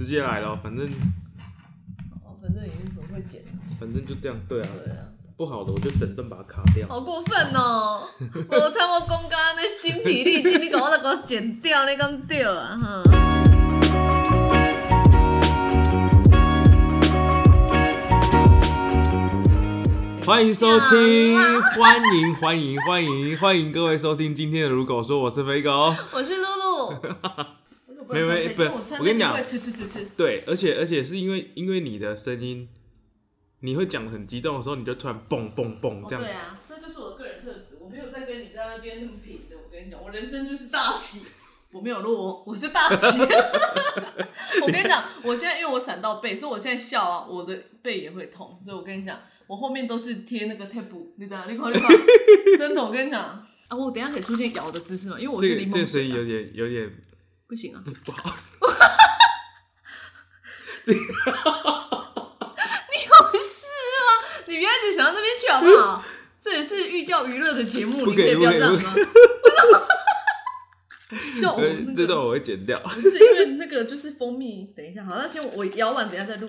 直接来了，反正哦，反正已经很会剪了。反正就这样，对啊，对啊，不好的我就整顿把它卡掉。好过分哦！我猜我公刚那精疲力尽，你搞我再给我剪掉，你讲对啊哈。欢迎收听，想欢迎欢迎欢迎欢迎各位收听今天的如狗说，我是飞狗。我是露露。没有没有不我跟你讲会吃吃吃吃。对，而且而且是因为因为你的声音，你会讲很激动的时候，你就突然蹦蹦蹦哦，这样对。啊，这就是我个人特质。我没有在跟你在那边那么平的。我跟你讲，我人生就是大起。我没有录哦，我是大起。我跟你讲，我现在因为我闪到背，所以我现在笑啊，我的背也会痛。所以我跟你讲，我后面都是贴那个 tape，你知道？你看，你看，真的，我跟你讲啊，我等一下可以出现咬的姿势吗？因为我是柠檬水、啊个声音有，点有点不行啊。不好。你有事吗？你不要一直想到那边去好不好？这也是寓教于乐的节目，你可以不要这样吗？笑这段我会剪掉。不是因为那个就是蜂蜜，等一下好，那先我摇完，等一下再录。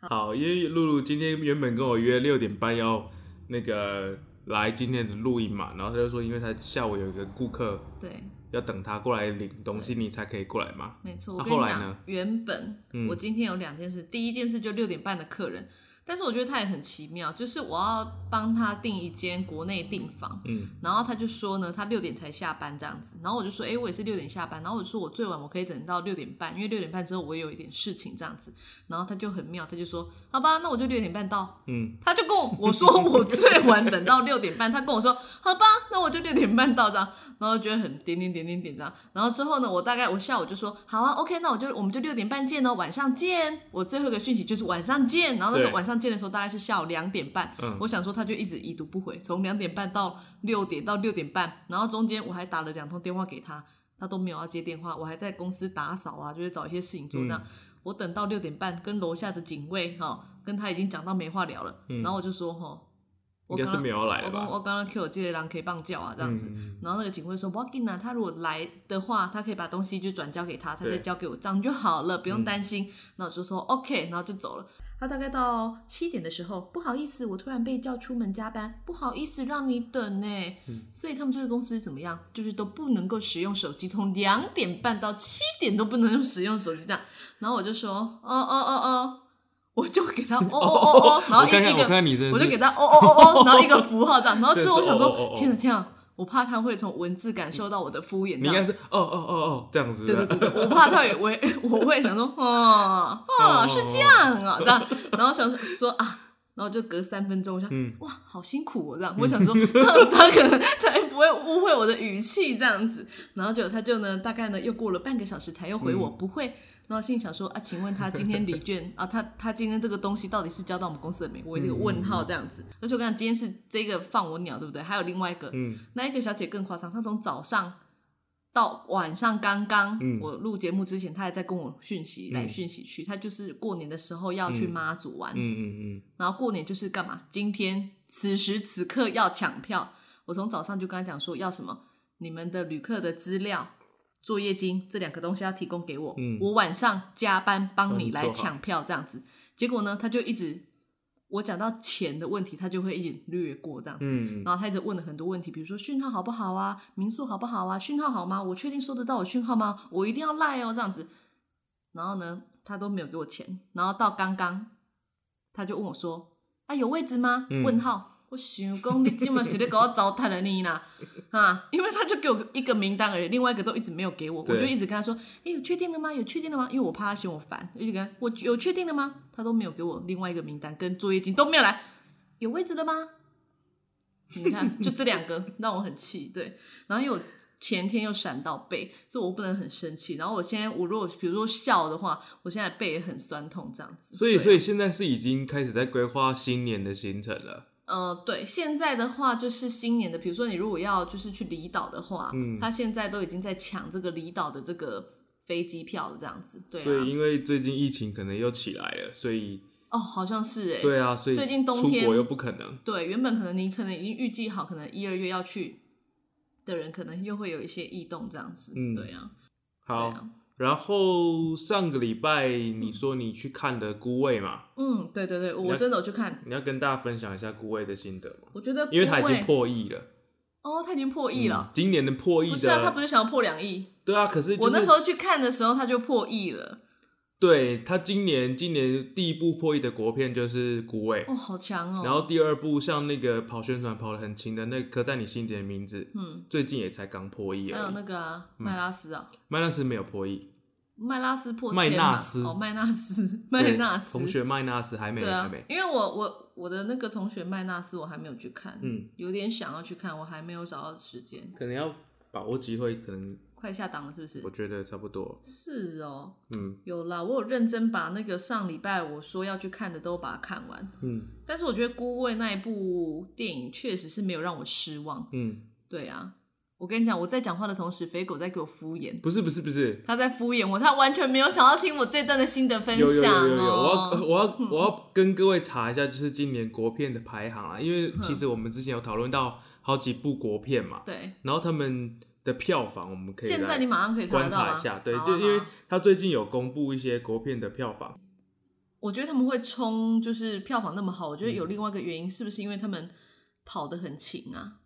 好，因为露露今天原本跟我约六点半要那个来今天的录音嘛，然后他就说，因为他下午有一个顾客对，要等他过来领东西，你才可以过来嘛。没错。那我跟你讲原本嗯我今天有两件事，第一件事就六点半的客人，但是我觉得他也很奇妙，就是我要帮他订一间国内订房，嗯，然后他就说呢，他六点才下班这样子，然后我就说，哎、我也是六点下班，然后我就说我最晚我可以等到六点半，因为六点半之后我有一点事情这样子，然后他就很妙，他就说，好吧，那我就六点半到，嗯，他就跟我我说我最晚等到六点半，他跟我说，好吧，那我就六点半到这样，然后觉得很点点点点点这样，然后之后呢，我大概我下午就说，好啊，OK，那我就我们就六点半见哦，晚上见，我最后一个讯息就是晚上见，然后那时候晚上见的时候大概是下午两点半，嗯我想说他就一直已读不回，从两点半到六点到六点半，然后中间我还打了两通电话给他，他都没有要接电话，我还在公司打扫啊，就是找一些事情做这样。我等到六点半，跟楼下的警卫哈、跟他已经讲到没话聊了，然后我就说哈，我刚刚没有来我刚？我刚刚 Q 我这个人可以棒叫啊这样子，嗯然后那个警卫说，我要紧啊，他如果来的话，他可以把东西就转交给他，他再交给我，这样就好了，不用担心。那、我就说 OK，然后就走了。他大概到七点的时候，不好意思，我突然被叫出门加班，不好意思让你等呢。所以他们这个公司怎么样，就是都不能够使用手机，从两点半到七点都不能用使用手机这样。然后我就说，哦哦哦哦，我就给他哦哦哦哦，然后一一个我就给他哦哦哦哦，然后一个符号这样，然后之后我想说 天啊天啊，我怕他会从文字感受到我的敷衍，你应该是哦哦哦哦这样子，对对对对，我怕他以为 我会想说，哦哦是这样啊，这样，然后想说说啊，然后就隔三分钟，我想，嗯哇，好辛苦哦，这样，我想说，这样他可能才不会误会我的语气这样子，然后就他就呢，大概呢又过了半个小时才又回我，嗯。不会。然后心里想说啊，请问他今天礼券 啊，他他今天这个东西到底是交到我们公司的没？我有这个问号这样子。而且我跟你讲，今天是这个放我鸟，对不对？还有另外一个，嗯那一个小姐更夸张，她从早上到晚上刚刚，嗯我录节目之前，她还在跟我讯息、来讯息去。她就是过年的时候要去妈祖玩，嗯嗯嗯，然后过年就是干嘛？今天此时此刻要抢票。我从早上就跟她讲说要什么，你们的旅客的资料、作业金这两个东西要提供给我，嗯我晚上加班帮你来抢票这样子。结果呢，他就一直我讲到钱的问题，他就会一直略过这样子。嗯然后他一直问了很多问题，比如说讯号好不好啊，民宿好不好啊，讯号好吗？我确定收得到我讯号吗？我一定要赖哦，这样子。然后呢，他都没有给我钱。然后到刚刚，他就问我说：“啊，有位置吗？”嗯问号。我想讲，你今晚是在给我糟蹋了你啦，啊！因为他就给我一个名单而已，另外一个都一直没有给我，我就一直跟他说：“哎、有确定了吗？有确定了吗？”因为我怕他嫌我烦，一直跟他：“我有确定了吗？”他都没有给我另外一个名单跟作业金都没有来，有位置了吗？你看，就这两个让我很气，对。然后又前天又闪到背，所以我不能很生气。然后我现在，我如果比如说笑的话，我现在背也很酸痛，这样子。所以啊所以现在是已经开始在规划新年的行程了。呃，对，现在的话就是新年的，比如说你如果要就是去离岛的话，嗯他现在都已经在抢这个离岛的这个飞机票了，这样子。对啊，所以因为最近疫情可能又起来了，所以哦，好像是哎，对啊，所以最近冬天出国又不可能。对，原本可能你可能已经预计好，可能一二月要去的人，可能又会有一些异动这样子。嗯对啊，好，然后上个礼拜你说你去看的《孤味》嘛，嗯，对对对，我真的有去看，你要跟大家分享一下《孤味》的心得吗？我觉得因为它已经破亿了，哦，他已经破亿了嗯。今年的破亿不是啊，他不，是想要破两亿？对啊，可是、就是、我那时候去看的时候，他就破亿了。对他今年今年第一部破亿的国片就是《孤味》哦，好强哦。然后第二部像那个跑宣传跑的很勤的那个刻在你心底的名字，嗯，最近也才刚破亿还有。那个啊，嗯麦拉斯啊，麦拉斯没有破亿，麦拉斯破麦千嘛纳斯哦，麦纳斯，麦纳斯同学麦纳斯还没对啊还没，，因为我我我的那个同学麦纳斯我还没有去看，嗯，有点想要去看，我还没有找到时间，可能要把握机会，可能快下档了是不是我？觉得差不多。是哦，嗯有啦，我有认真把那个上礼拜我说要去看的都把它看完，嗯但是我觉得《孤味》那一部电影确实是没有让我失望。嗯，对啊，我跟你讲，我在讲话的同时，肥狗在给我敷衍，不是不是不是，他在敷衍我，他完全没有想要听我这段的心得分有有有享有有，我要哦。我要我要跟各位查一下，就是今年国片的排行啊，因为其嗯实我们之前有讨论到好几部国片嘛，对，然后他们的票房我们可以现在你马上可以查观察一下，对，好啊就因为他最近有公布一些国片的票房，我觉得他们会冲，就是票房那么好，我觉得嗯。有另外一个原因，是不是因为他们跑得很勤啊？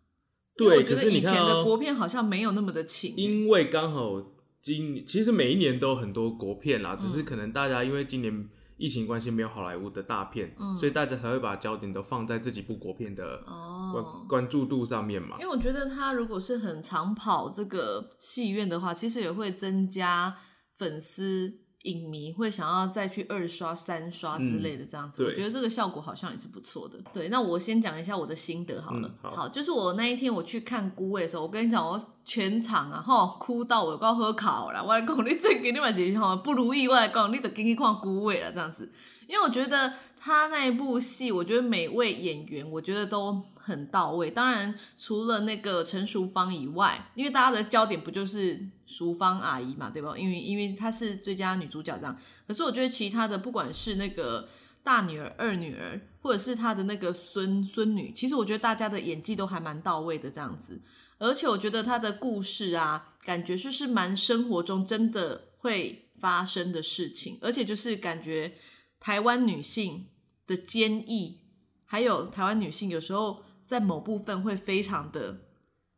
因为对，我觉得以前的国片好像没有那么的勤、因为刚好今其实每一年都有很多国片啦，只嗯。是可能大家因为今年疫情关系没有好莱坞的大片，嗯所以大家才会把焦点都放在这几部国片的关、哦。关注度上面嘛因。为我觉得他如果是很常跑这个戏院的话，其实也会增加粉丝、影迷会想要再去二刷、三刷之类的这样子。嗯我觉得这个效果好像也是不错的。对，那我先讲一下我的心得好了。嗯好就是我那一天我去看《孤味》的时候，我跟你讲，我全场啊，吼哭到我要喝考了。我来讲，你最近你嘛是吼不如意，我来讲，你得给你看《孤味》了这样子。因为我觉得他那一部戏，我觉得每位演员，我觉得都很到位。当然，除了那个陈淑芳以外，因为大家的焦点不就是淑芳阿姨嘛，对吧？因为因为她是最佳女主角这样。可是我觉得其他的，不管是那个大女儿、二女儿，或者是她的那个孙孙女，其实我觉得大家的演技都还蛮到位的这样子。而且我觉得她的故事啊，感觉就是蛮生活中真的会发生的事情，而且就是感觉台湾女性的坚毅，还有台湾女性有时候在某部分会非常的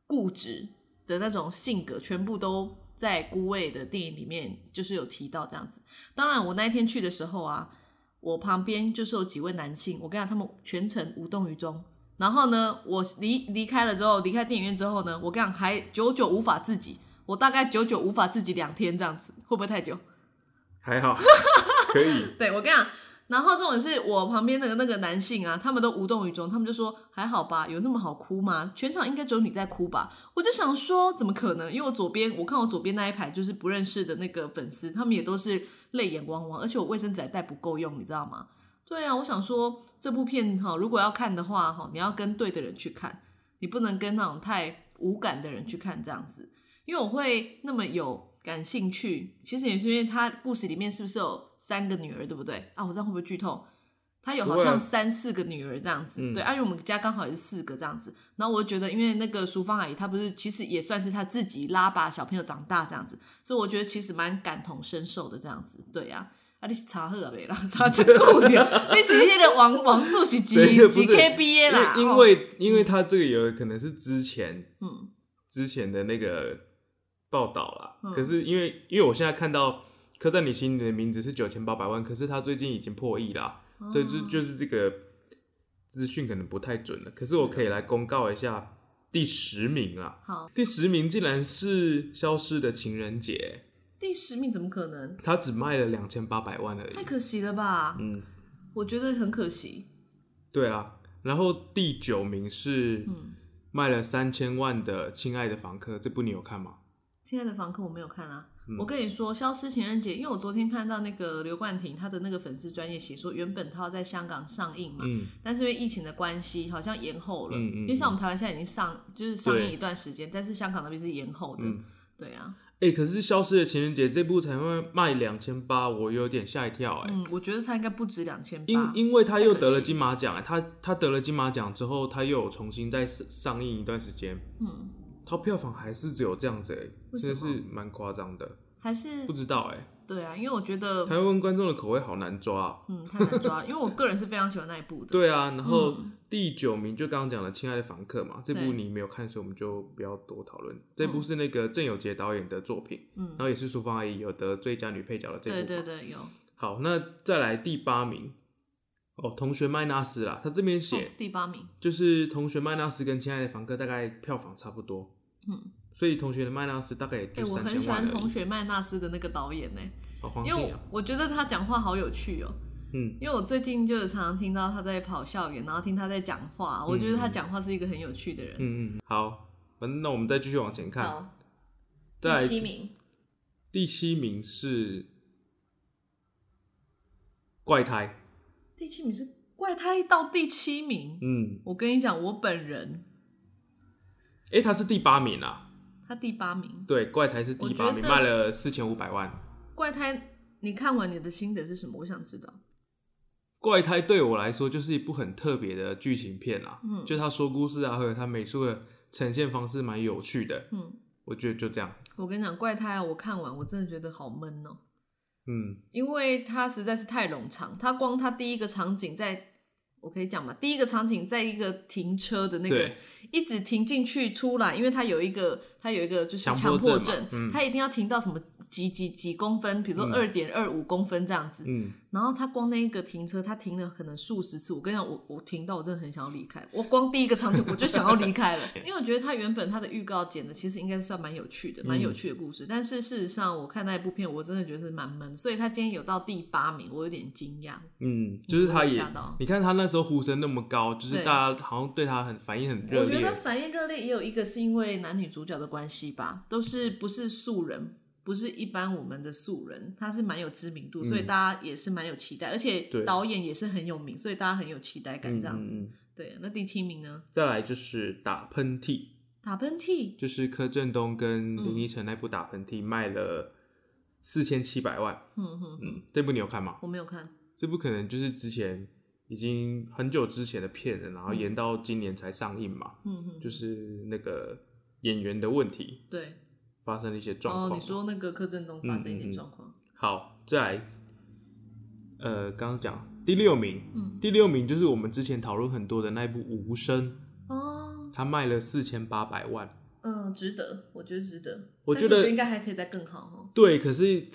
固执的那种性格，全部都在孤味的电影里面就是有提到这样子。当然，我那一天去的时候啊，我旁边就是有几位男性，我跟你讲，他们全程无动于衷。然后呢，我离离开了之后，离开电影院之后呢，我跟你讲，还久久无法自己，我大概久久无法自己两天这样子，会不会太久？还好，可以。对我跟你讲，然后这种是我旁边那个那个男性啊，他们都无动于衷，他们就说还好吧，有那么好哭吗？全场应该只有你在哭吧？我就想说，怎么可能？因为我左边我看我左边那一排就是不认识的那个粉丝，他们也都是泪眼汪汪，而且我卫生纸还带不够用，你知道吗？对啊，我想说这部片哈，如果要看的话哈，你要跟对的人去看，你不能跟那种太无感的人去看这样子。因为我会那么有感兴趣，其实也是因为他故事里面是不是有三个女儿，对不对？啊，我这样会不会剧透？他有好像三四个女儿这样子，嗯对，啊，因为我们家刚好也是四个这样子。然后我就觉得，因为那个淑芳阿姨她不是，其实也算是她自己拉把小朋友长大这样子，所以我觉得其实蛮感同身受的这样子，对呀、啊。你是查好没啦？查就够了。你是那个网网速是几几 KBA 啦？因为因哦为因为他这个有可能是之前嗯之前的那个报道啦，嗯可是因为因为我现在看到刻在你心里的名字是九千八百万，可是他最近已经破亿啦，所以就哦就是这个资讯可能不太准了。可是我可以来公告一下第十名啦，好，第十名竟然是《消失的情人节第十名怎么可能？》，他只卖了两千八百万而已太。可惜了吧？嗯，我觉得很可惜。对啊。然后第九名是嗯，卖了三千万的《亲爱的房客》，这部你有看吗？亲爱的房客我没有看啊。嗯我跟你说，《消失情人节》，因为我昨天看到那个刘冠廷他的那个粉丝专业写说，原本他要在香港上映嘛，嗯，但是因为疫情的关系，好像延后了。因为像我们台湾现在已经上，就是上映一段时间，但是香港那边是延后的。嗯对啊，哎、可是《消失的情人节》这部才卖卖两千八，我有点吓一跳哎、嗯，我觉得他应该不止两千因八。因为他又得了金马奖哎，他他得了金马奖之后，他又有重新再上上映一段时间，嗯，他票房还是只有这样子哎，真的是蛮夸张的。还是不知道哎、对啊，因为我觉得台湾观众的口味好难抓、啊。嗯太难抓了，因为我个人是非常喜欢那一部的。对啊，然后嗯第九名就刚刚讲了《亲爱的房客》嘛，这部你没有看，所以我们就不要多讨论。这部是那个郑有杰导演的作品，嗯然，后也是淑芳阿姨有得最佳女配角的这部。对对。对，有好，那再来第八名，哦，同学麦纳斯啦，他这边哦写、第八名，就是同学麦纳斯跟《亲爱的房客》大概票房差不多，嗯，所以同学的麦纳斯大概我很喜千万而已。欢同学麦纳斯的那个导演呢、哦，黄因为我啊，我觉得他讲话好有趣哦、嗯，因为我最近就是常常听到他在跑校园，然后听他在讲话，我觉得他讲话是一个很有趣的人。嗯嗯，嗯。好，反正那我们再继续往前看，好，再来第七名，第七名是怪胎，第七名是怪胎到第七名。嗯，我跟你讲，我本人诶，他是第八名啊，他第八名，对，怪胎是第八名，卖了四千五百万。怪胎，你看完你的心得是什么？我想知道。怪胎对我来说就是一部很特别的剧情片啊，嗯就他说故事啊，或者他美术的呈现方式蛮有趣的，嗯，我觉得就这样，我跟你讲，怪胎啊，我看完我真的觉得好闷哦、嗯，因为它实在是太冗长。它光它第一个场景在，我可以讲嘛，第一个场景在一个停车的那个，一直停进去出来，因为他有一个他有一个就是强强迫迫症症嘛，嗯它一定要停到什么几几几公分，比如说嗯二点二五公分这样子。嗯，然后他光那一个停车，他停了可能数十次。我跟你讲，我我停到我真的很想要离开。我光第一个场景我就想要离开了，因为我觉得他原本他的预告剪的其实应该是算蛮有趣的，蛮有趣的故事。但是事实上，我看那一部片，我真的觉得是蛮闷。所以他今天有到第八名，我有点惊讶。嗯，就是他也吓到，你看他那时候呼声那么高，就是大家好像对他很反应很热烈我觉得，反应热烈也有一个是因为男女主角的关系吧，都是不是素人，不是一般我们的素人，他是蛮有知名度，所以大家也是蛮有期待，而且导演也是很有名，所以大家很有期待感这样子。对，那第七名呢？再来就是打喷嚏，打喷嚏，就是柯震东跟林依晨那部打喷嚏卖了四千七百万，嗯哼这部你有看吗？我没有看。这部可能就是之前已经很久之前的片了，然后延到今年才上映嘛，嗯哼，就是那个演员的问题对。发生了一些状况。哦，你说那个柯震东发生一嗯嗯嗯点状况，好，再来，呃，刚刚讲第六名，嗯第六名就是我们之前讨论很多的那一部《无声》，哦，他卖了四千八百万。嗯，值得，我觉得值得。我觉得应该还可以再更好哦。对，可是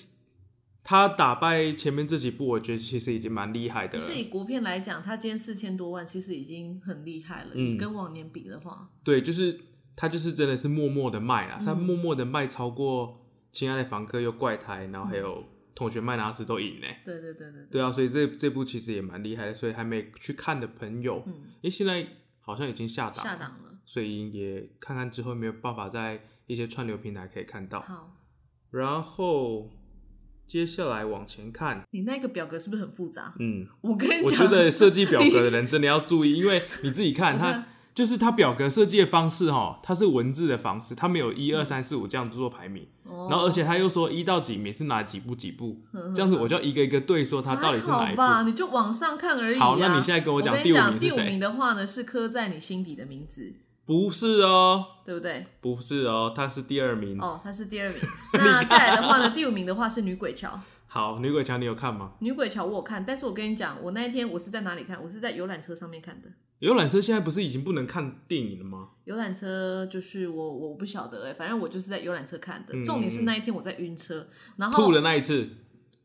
他打败前面这几部，我觉得其实已经蛮厉害的了。是以国片来讲，他今天四千多万，其实已经很厉害了。嗯你跟往年比的话，对，就是他就是真的是默默的卖啦，嗯他默默的卖超过《亲爱的房客》又怪胎，然后还嗯有同学麦拿斯都赢呢。对对对对对，对啊，所以这这部其实也蛮厉害的，所以还没去看的朋友，嗯，诶，现在好像已经下档了下档了。所以也看看之后有没有办法在一些串流平台可以看到。好，然后接下来往前看，你那个表格是不是很复杂？嗯，我跟你讲我，觉得设计表格的人真的要注意，因为你自己看 我看它。就是它表格设计的方式哈，它是文字的方式，它没有一二三四五这样做排名，哦，然后而且他又说一到几名是哪几部几部，嗯这样子我就要一个一个对说它到底是哪一部。还好吧，你就往上看而已、啊。好那你现在跟我讲第五名第五名的话呢，是刻在你心底的名字，不是哦，对不对？不是哦，他是第二名。哦，他是第二名。那再来的话呢，第五名的话是女鬼桥。好，女鬼桥你有看吗？女鬼桥我有看，但是我跟你讲，我那一天我是在哪里看？我是在游览车上面看的。游览车现在不是已经不能看电影了吗？游览车就是我我不晓得哎、反正我就是在游览车看的。嗯重点是那一天我在晕车，然后吐了那一次，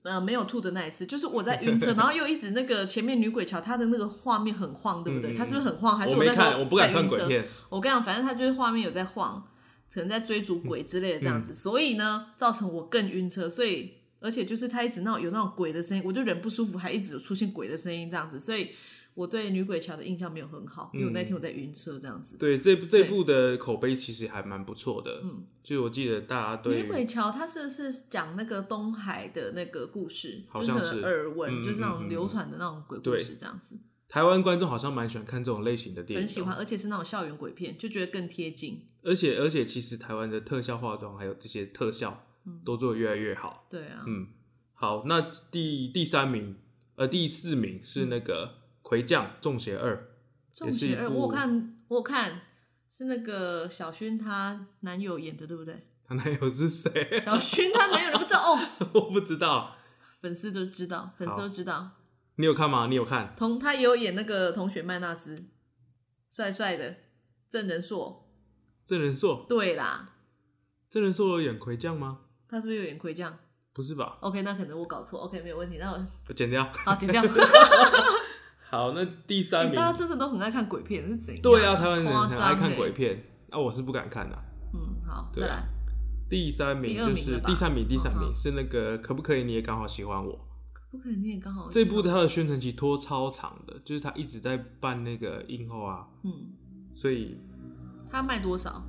呃没有吐的那一次，就是我在晕车，然后又一直那个前面女鬼桥它的那个画面很晃，对不对？它是不是很晃？还是我没那时候看，我不敢？看鬼片。我跟你讲，反正它就是画面有在晃，可能在追逐鬼之类的这样嗯子，所以呢，造成我更晕车，所以而且就是他一直闹有那种鬼的声音，我就人不舒服，还一直有出现鬼的声音这样子，所以我对女鬼桥的印象没有很好，因为我那天我在晕车这样子。对，这部这部的口碑其实还蛮不错的。嗯，就我记得大家对女鬼桥它是不是讲那个东海的那个故事，好像是就是耳闻，嗯就是那种流传的那种鬼故事这样子，台湾观众好像蛮喜欢看这种类型的电影，很喜欢，。而且是那种校园鬼片，就觉得更贴近。而且而且，其实台湾的特效化妆还有这些特效都做的越来越好。对啊，嗯，好，那第第三名，呃，第四名是那个《魁将中邪二》，中邪二，我有看，我有看是那个小薰她男友演的，对不对？她男友是谁？小薰她男友你不知道哦？我不知道，粉丝都知道，粉丝都知道。你有看吗？你有看？同他也有演那个同学麦纳斯，帅帅的郑仁硕。郑仁硕，对啦，郑仁硕有演魁将吗？他是不是有点亏这样不是吧？？OK，那可能我搞错。OK，没有问题。那我我剪掉。好剪掉。好，那第三名，欸大家真的都很爱看鬼片，是怎样？对啊，台湾人很爱看欸鬼片，啊，我是不敢看的、嗯，好，对啊再来。第三名就是第三名，第三嗯名是那个可不可以你也刚好喜欢我不可以，你也刚好这部它的宣传期拖超长的，就是他一直在办那个映后啊，嗯，所以他卖多少？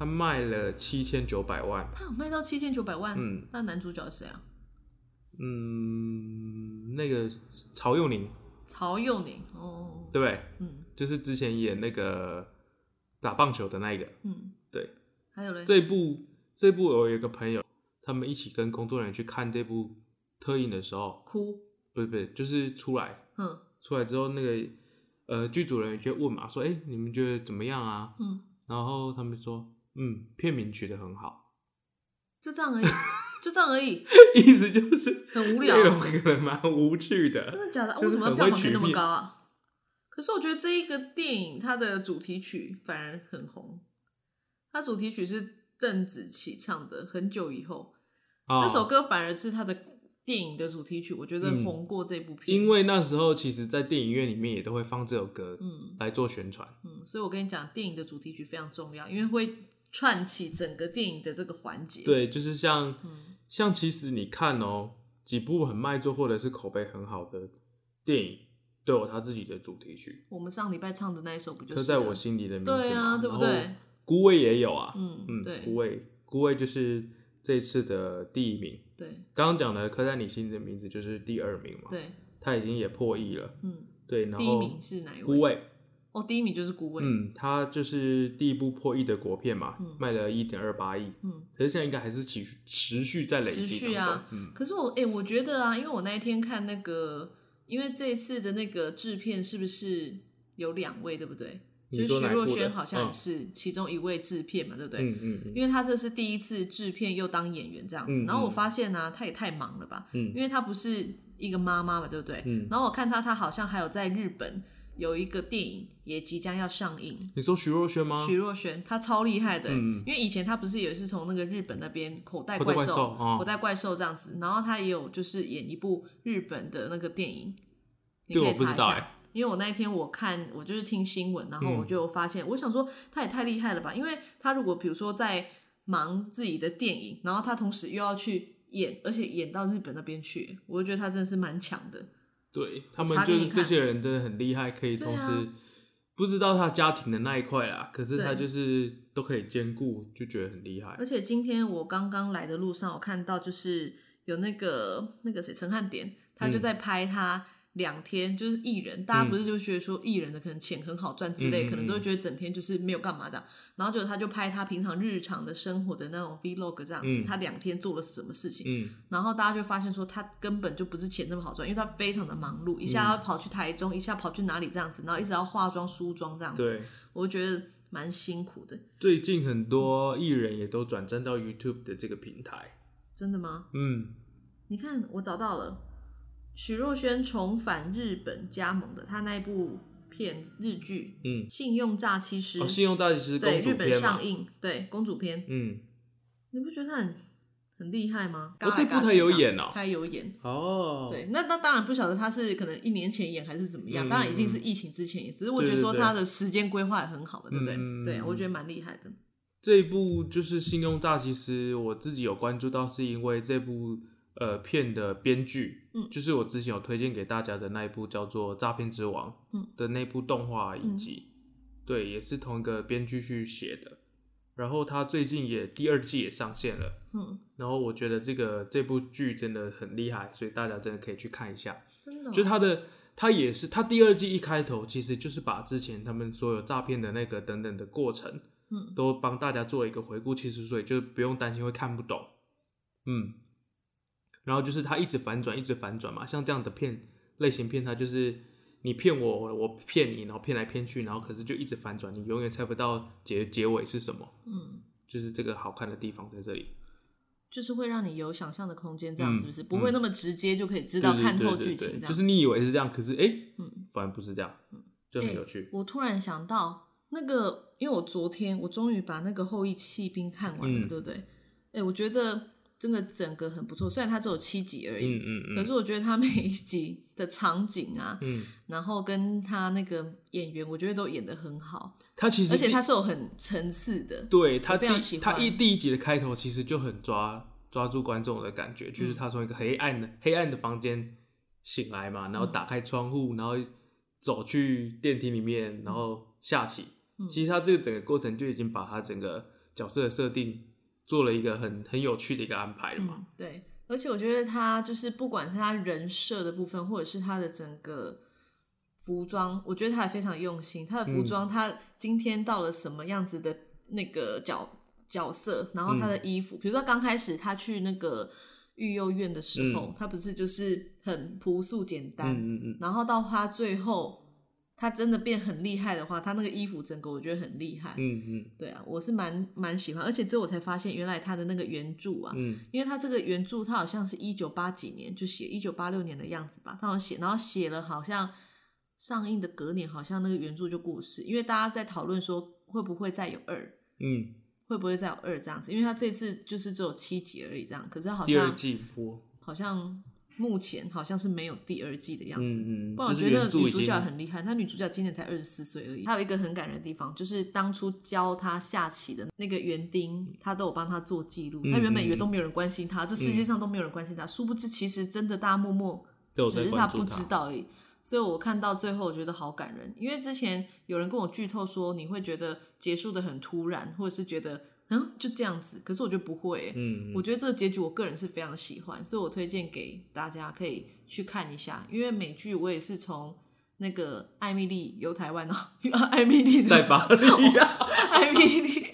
他卖了七千九百万，他有卖到七千九百万。嗯那男主角是谁啊？嗯，那个曹佑宁曹佑宁。哦，对不对？嗯就是之前演那个打棒球的那一个，嗯，对，还有嘞，这部这部我有一个朋友，他们一起跟工作人员去看这部特映的时候，哭。不是不是，就是出来嗯出来之后，那个呃剧组人员就问嘛，说，哎、你们觉得怎么样啊？嗯，然后他们说，嗯，片名取得很好，就这样而已，就这样而已，意思就是很无聊内容可能蛮无趣的真的。假的？啊就是为什么票房费那么高啊？可是我觉得这一个电影它的主题曲反而很红，它主题曲是邓紫棋唱的，很久以后，哦这首歌反而是它的电影的主题曲，我觉得嗯红过这部片。因为那时候其实，在电影院里面也都会放这首歌嗯来做宣传。嗯，所以我跟你讲，电影的主题曲非常重要，因为会串起整个电影的这个环节。，对，就是像、嗯像其实你看哦，几部很卖座或者是口碑很好的电影，都有它自己的主题曲。我们上礼拜唱的那一首不就是了？刻在我心里的名字嘛，对啊，对不对？孤味也有啊，嗯嗯，对孤味，孤味就是这次的第一名。对刚刚讲的刻在你心里的名字就是第二名嘛，对，他已经也破亿了，嗯，对，然后第一名是哪一位？孤味，哦，第一名就是孤味。嗯，他就是第一部破亿的国片嘛，嗯卖了一点二八亿，嗯可是现在应该还是持续持续在累积持续啊嗯，可是我哎、我觉得啊，因为我那一天看那个，因为这一次的那个制片是不是有两位，对不对？你就是徐若瑄好像也嗯是其中一位制片嘛，对不对？嗯嗯嗯因为他这是第一次制片又当演员这样子，嗯然后我嗯发现呢、他也太忙了吧，嗯因为他不是一个妈妈嘛，对不对？嗯然后我看他，他好像还有在日本有一个电影也即将要上映，你说徐若瑄吗？徐若瑄，她超厉害的欸、嗯因为以前她不是也是从那个日本那边口袋怪怪兽、口袋怪兽这样子，然后她也有就是演一部日本的那个电影，你可以查一下。因为我那一天我看，我就是听新闻，然后嗯我就发现，我想说她也太厉害了吧！因为她如果比如说在忙自己的电影，然后她同时又要去演，而且演到日本那边去，我就觉得她真的是蛮强的。对他们就是这些人真的很厉害，可以同时、啊。不知道他家庭的那一块啦，可是他就是都可以兼顾，就觉得很厉害。而。且今天我刚刚来的路上，我看到就是有那个那个谁陈汉典，他就在拍他两天，就是艺人，大家不是就觉得说艺人的可能钱很好赚之类，可能都会觉得整天就是没有干嘛这样，然后就他就拍他平常日常的生活的那种 vlog 这样子，嗯。他两天做了什么事情，嗯，然后大家就发现说他根本就不是钱那么好赚，因为他非常的忙碌，一下要跑去台中，一下跑去哪里这样子，然后一直要化妆梳妆这样子，对。我就觉得蛮辛苦的，最近很多艺人也都转战到 YouTube 的这个平台。真的吗？嗯，你看，我找到了许若瑄重返日本加盟的，她那一部片日剧嗯《信用诈欺师》哦，信用诈欺师对日本上，映，对公主片，嗯，你不觉得她很很厉害吗？这部她有演哦他有演。哦，对，那那当然不晓得他是可能一年前演还是怎么样，嗯当然已经是疫情之前演，只是我觉得说对对对她的时间规划也很好的，对不对？嗯对，我觉得蛮厉害的。这一部就是《信用诈欺师》，我自己有关注到，是因为这部呃片的编剧，嗯。就是我之前有推荐给大家的那一部叫做《诈骗之王》嗯的那部动画影集，对，也是同一个编剧去写的。然后他最近也第二季也上线了，嗯，然后我觉得这个这部剧真的很厉害，所以大家真的可以去看一下。真的。哦、就他的他也是他第二季一开头其实就是把之前他们所有诈骗的那个等等的过程，嗯。都帮大家做一个回顾，其实所以就不用担心会看不懂，嗯，然后就是他一直反转，一直反转嘛，像这样的片类型片，它就是你骗我，我骗你，然后骗来骗去，然后可是就一直反转，你永远猜不到结结尾是什么，嗯，就是这个好看的地方在这里。就是会让你有想象的空间，这样嗯是不是？不会那么直接就可以知道看透剧情这样。就是你以为是这样，可是哎，嗯反而不是这样，就很有趣。我突然想到那个，因为我昨天我终于把那个《后羿弃兵》看完了，嗯对不对？哎、我觉得真的整个很不错，虽然它只有七集而已，嗯嗯嗯。可是我觉得它每一集的场景啊，嗯，然后跟他那个演员，我觉得都演得很好，他其实而且它是有很层次的。对他我非常第他喜欢一第一集的开头其实就很抓抓住观众的感觉，嗯就是他从一个黑暗的、黑暗的房间醒来嘛，然后嗯。打开窗户，然后走去电梯里面，然后下棋。嗯。其实他这个整个过程就已经把他整个角色的设定做了一个很很有趣的一个安排了嘛。嗯，对，而且我觉得他就是不管是他人设的部分，或者是他的整个服装，我觉得他也非常用心。他的服装，他今天到了什么样子的那个角角色，然后他的衣服，比如说刚开始他去那个育幼院的时候，他不是就是很朴素简单，嗯嗯嗯，然后到他最后。他真的变很厉害的话，他那个衣服整个我觉得很厉害。嗯嗯。对啊，我是蛮蛮喜欢，而且之后我才发现，原来他的那个原著啊，嗯。因为他这个原著，他好像是一九八几年就写，一九八六年的样子吧，他好像写，然后写了好像上映的隔年，好像那个原著就过世，因为大家在讨论说会不会再有二，嗯，会不会再有二这样子，因为他这次就是只有七集而已这样，可是好第二像季播，好像目前好像是没有第二季的样子。嗯嗯，不然我就是觉得女主角很厉害，她女主角今年才二十四岁而已。还有一个很感人的地方，就是当初教她下棋的那个园丁，他都有帮她做记录。嗯他原本以为都没有人关心她，这世界上都没有人关心她，殊不知其实真的大家默默，只是她不知道而已。所以我看到最后，我觉得好感人，因为之前有人跟我剧透说，你会觉得结束的很突然，或者是觉得嗯就这样子，可是我觉得不会欸、嗯，我觉得这个结局我个人是非常喜欢，所以我推荐给大家可以去看一下。因为美剧我也是从那个艾米丽游台湾哦，艾米丽在巴黎呀，艾米丽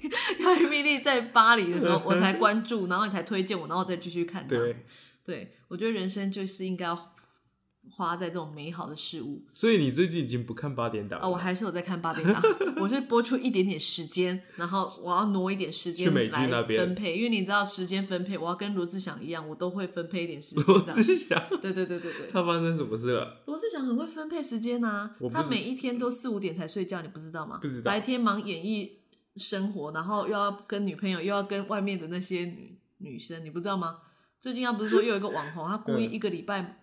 艾米丽在巴黎的时候，我才关注，然后你才推荐我，然后再继续看这样子对。对，我觉得人生就是应该要花在这种美好的事物。所以你最近已经不看八点档了哦，我还是有在看八点档，我是播出一点点时间，然后我要挪一点时间去美剧来那边分配，因为你知道时间分配，我要跟罗志祥一样，我都会分配一点时间罗。志祥，对对对对对，他发生什么事了？罗志祥很会分配时间呐、我不知他每一天都四五点才睡觉，你不知道吗？不知道白天忙演艺生活，然后又要跟女朋友，又要跟外面的那些女女生，你不知道吗？最近他不是说又有一个网红，他故意嗯一个礼拜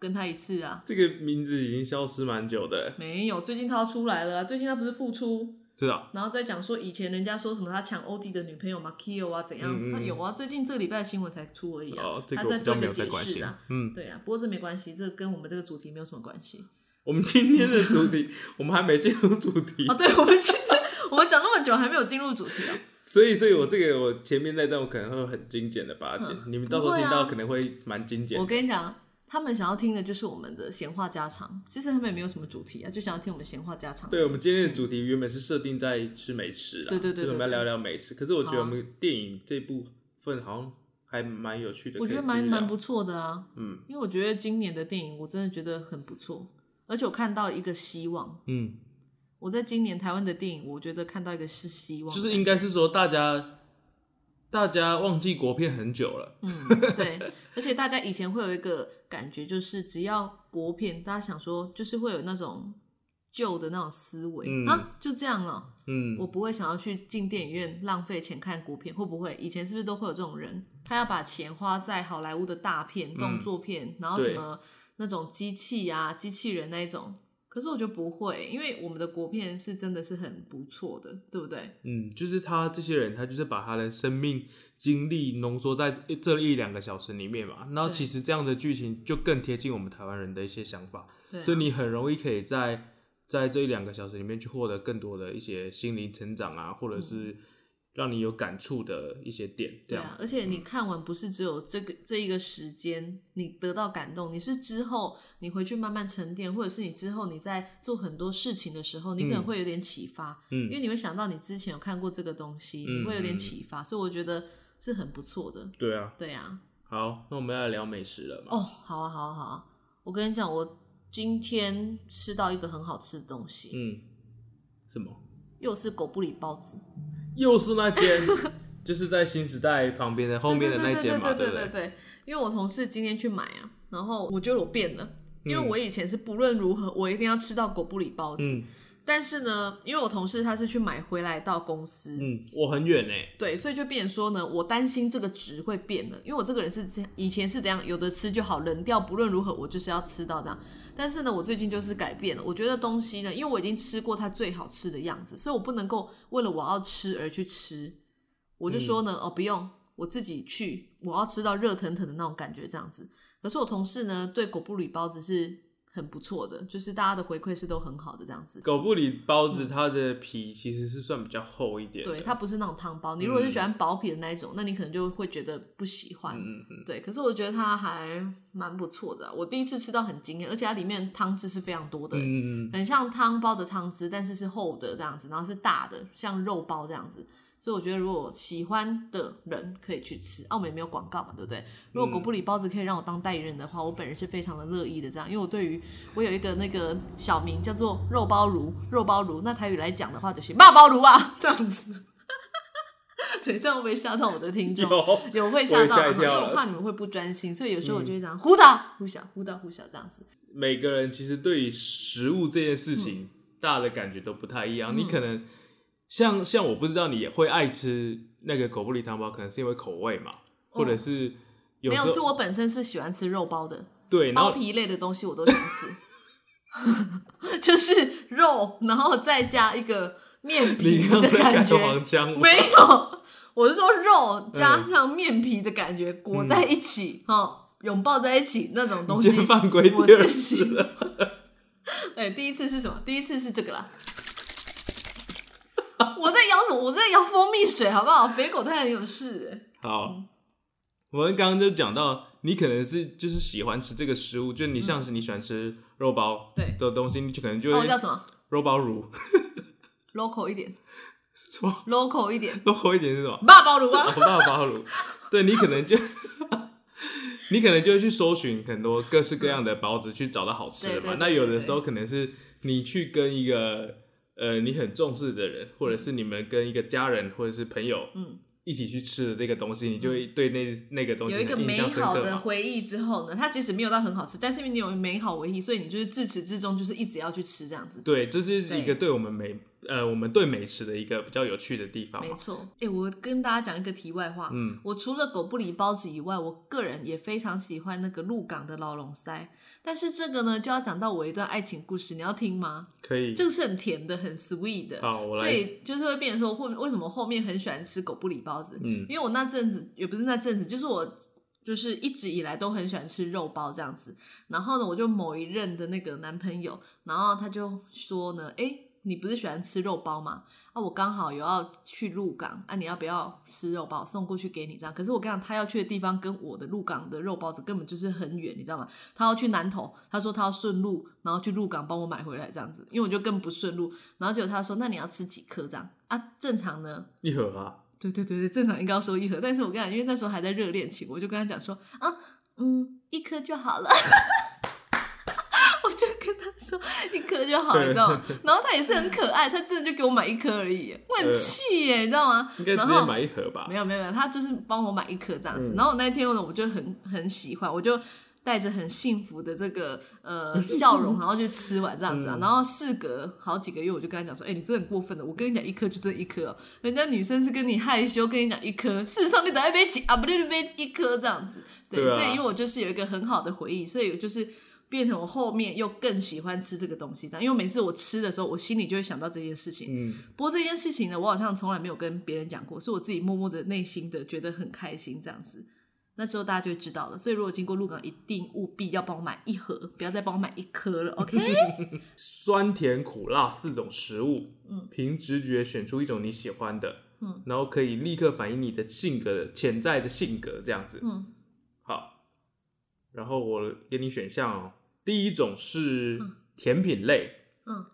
跟他一次啊？这个名字已经消失蛮久的，没有，最近他要出来了啊、最近他不是复出，知道？然后再讲说以前人家说什么他抢欧弟的女朋友嘛 k i o 啊怎样？嗯嗯嗯他有啊，最近这个礼拜的新闻才出而已啊，哦，这他个我比较没在做一个解有在关心释啊。。嗯，对啊，不过这没关系，这跟我们这个主题没有什么关系。我们今天的主题，我们还没进入主题哦，，对，我们今天 我们讲那么久还没有进入主题啊。所以，所以我这个我前面那段我可能会很精简的把它剪，你们到时候听到可能会蛮精简我。跟你讲，他们想要听的就是我们的闲话家常，其实他们也没有什么主题啊，就想要听我们闲话家常。对，我们今天的主题原本是设定在吃美食啊，对对对就是我们要聊聊美食。可是我觉得我们电影这部分好像还蛮有趣的，我觉得蛮蛮不错的啊，嗯。因为我觉得今年的电影我真的觉得很不错，而且我看到一个希望。嗯，我在今年台湾的电影，我觉得看到一个是希望，就是应该是说大家大家忘记国片很久了，嗯，对，而且大家以前会有一个感觉，就是只要国片，大家想说就是会有那种旧的那种思维、嗯啊，就这样了、嗯，我不会想要去进电影院浪费钱看国片，会不会？以前是不是都会有这种人？他要把钱花在好莱坞的大片、动作片，然后什对么那种机器啊、机器人那一种。可是我觉得不会，因为我们的国片是真的是很不错的，对不对？嗯，就是他这些人，他就是把他的生命经历浓缩在这一两个小时里面嘛。那其实这样的剧情就更贴近我们台湾人的一些想法，所以你很容易可以在在这一两个小时里面去获得更多的一些心灵成长啊，或者是让你有感触的一些点。这样对啊，而且你看完不是只有这个这一个时间你得到感动，你是之后你回去慢慢沉淀，或者是你之后你在做很多事情的时候，你可能会有点启发，嗯因为你会想到你之前有看过这个东西，嗯你会有点启发，所以我觉得是很不错的。对啊，对啊，好，那我们要来聊美食了嘛？哦，好啊，好啊，好啊，我跟你讲，我今天吃到一个很好吃的东西，嗯，什么？又是狗不理包子。又是那间就是在新时代旁边的后面的那间嘛，对不对对对，因为我同事今天去买啊，然后我觉得我变了，因为我以前是不论如何我一定要吃到狗不理包子，但是呢，因为我同事他是去买回来到公司，嗯，我很远呢，对，所以就变成说呢，我担心这个值会变的，因为我这个人是这样，以前是怎样，有的吃就好，冷掉，不论如何我就是要吃到这样。但是呢，我最近就是改变了，我觉得东西呢，因为我已经吃过它最好吃的样子，所以我不能够为了我要吃而去吃，我就说呢，哦，不用，我自己去，我要吃到热腾腾的那种感觉，这样子。可是我同事呢，对狗不理包子是很不错的，就是大家的回馈是都很好的这样子。狗不理包子它的皮其实是算比较厚一点的，对，它不是那种汤包。你如果是喜欢薄皮的那一种，那你可能就会觉得不喜欢。嗯嗯对，可是我觉得它还蛮不错的啊、我第一次吃到很惊艳，而且它里面汤汁是非常多的，嗯嗯嗯，很像汤包的汤汁，但是是厚的这样子，然后是大的，像肉包这样子。所以我觉得，如果喜欢的人可以去吃。澳门也没有广告嘛，对不对？如果狗不理包子可以让我当代言人的话，我本人是非常的乐意的。这样，因为我对于我有一个那个小名叫做肉包如，肉包如，那台语来讲的话就是骂包如啊，这样子。对，这样会不会吓到我的听众？有有会吓到因为我怕你们会不专心，所以有时候我就会这样忽大忽小，忽大忽小这样子。每个人其实对于食物这件事情，嗯大家的感觉都不太一样。你可能像像我不知道你也会爱吃那个狗不理汤包，可能是因为口味嘛，或者是有没有，是我本身是喜欢吃肉包的，对，包皮类的东西我都喜欢吃，就是肉，然后再加一个面皮的感觉。没有，我是说肉加嗯上面皮的感觉裹在一起，哈、拥抱在一起那种东西犯规我第二是喜次了。哎、第一次是什么？第一次是这个啦。我在摇什么？我在摇蜂蜜水，好不好？肥狗太很有事、哎好，我们刚刚就讲到，你可能是就是喜欢吃这个食物，就你像是你喜欢吃肉包对的东西，你就可能就哦，会叫什么肉包乳？local 一点什么，local 一点，local 一点是什么？爸包乳啊哦，。爸包乳，对你可能就。你可能就会去搜寻很多各式各样的包子，去找到好吃的对对对。嘛那有的时候可能是你去跟一个呃你很重视的人，或者是你们跟一个家人或者是朋友，嗯，一起去吃的这个东西，你就会对那那个东西有一个美好。的回忆之后呢，它即使没有到很好吃，但是因为你有美好回忆，所以你就是自始至终就是一直要去吃这样子。对，这是一个对我们美呃我们对美食的一个比较有趣的地方嘛。没错，哎、我跟大家讲一个题外话，嗯，我除了狗不理包子以外，我个人也非常喜欢那个鹿港的老龙腮。但是这个呢，就要讲到我一段爱情故事，你要听吗？可以。这个是很甜的，很 sweet 的，好，我所。以就是会变成说，后为什么后面很喜欢吃狗不理包子？嗯因为我那阵子也不是那阵子，就是我就是一直以来都很喜欢吃肉包这样子。然后呢，我就某一任的那个男朋友，然后他就说呢，哎、你不是喜欢吃肉包吗？啊，我刚好有要去鹿港，啊，你要不要吃肉包？送过去给你这样。可是我跟你讲，他要去的地方跟我的鹿港的肉包子根本就是很远，你知道吗？他要去南投，他说他要顺路，然后去鹿港帮我买回来这样子，因为我就更不顺路。然后结果他说，那你要吃几颗这样啊？正常呢，一盒啊，对对对对，正常应该要收一盒，但是我跟你讲，因为那时候还在热恋期，我就跟他讲说啊，嗯，一颗就好了。我就跟他说一颗就好了，你知道吗？然后他也是很可爱，他真的就给我买一颗而已，我很气耶，你知道吗？应该直然后接买一盒吧没。有没有没有，他就是帮我买一颗这样子。嗯然后我那天呢，我就很很喜欢，我就带着很幸福的这个呃笑容，然后就吃完这样子啊。嗯然后事隔好几个月，我就跟他讲说：“哎、你真的很过分的！我跟你讲，一颗就这一颗、哦，人家女生是跟你害羞，跟你讲一颗，事实上你等一杯几啊，不对，一杯一颗这样子。对，所以因为我就是有一个很好的回忆，所以就是。”变成我后面又更喜欢吃这个东西，这样，因为每次我吃的时候，我心里就会想到这件事情。嗯，不过这件事情呢，我好像从来没有跟别人讲过，是我自己默默的内心的觉得很开心这样子。那之后大家就知道了。所以如果经过鹿港，一定务必要帮我买一盒，不要再帮我买一颗了，OK？酸甜苦辣四种食物，嗯，凭直觉选出一种你喜欢的，嗯，然后可以立刻反映你的性格的潜在的性格这样子。嗯，好，然后我给你选项哦。第一种是嗯。甜品类，嗯，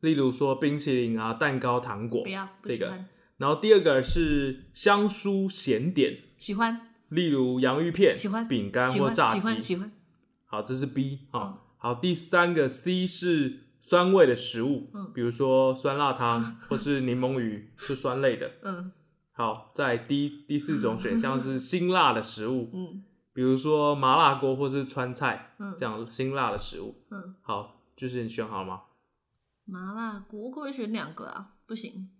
例如说冰淇淋啊、蛋糕、糖果不要，不然后第二个是香酥咸点，喜欢，例如洋芋片、喜欢。饼干，或炸喜欢，鸡。喜欢，好，这是 B 好、嗯。好，第三个 C 是酸味的食物，嗯。比如说酸辣汤 或是柠檬鱼，是酸类的。嗯。好，在第第四种选项是 辛辣的食物，嗯比如说麻辣锅或是川菜嗯这样辛辣的食物。嗯，好，就是你选好了吗？麻辣锅我可不可以选两个啊？不行。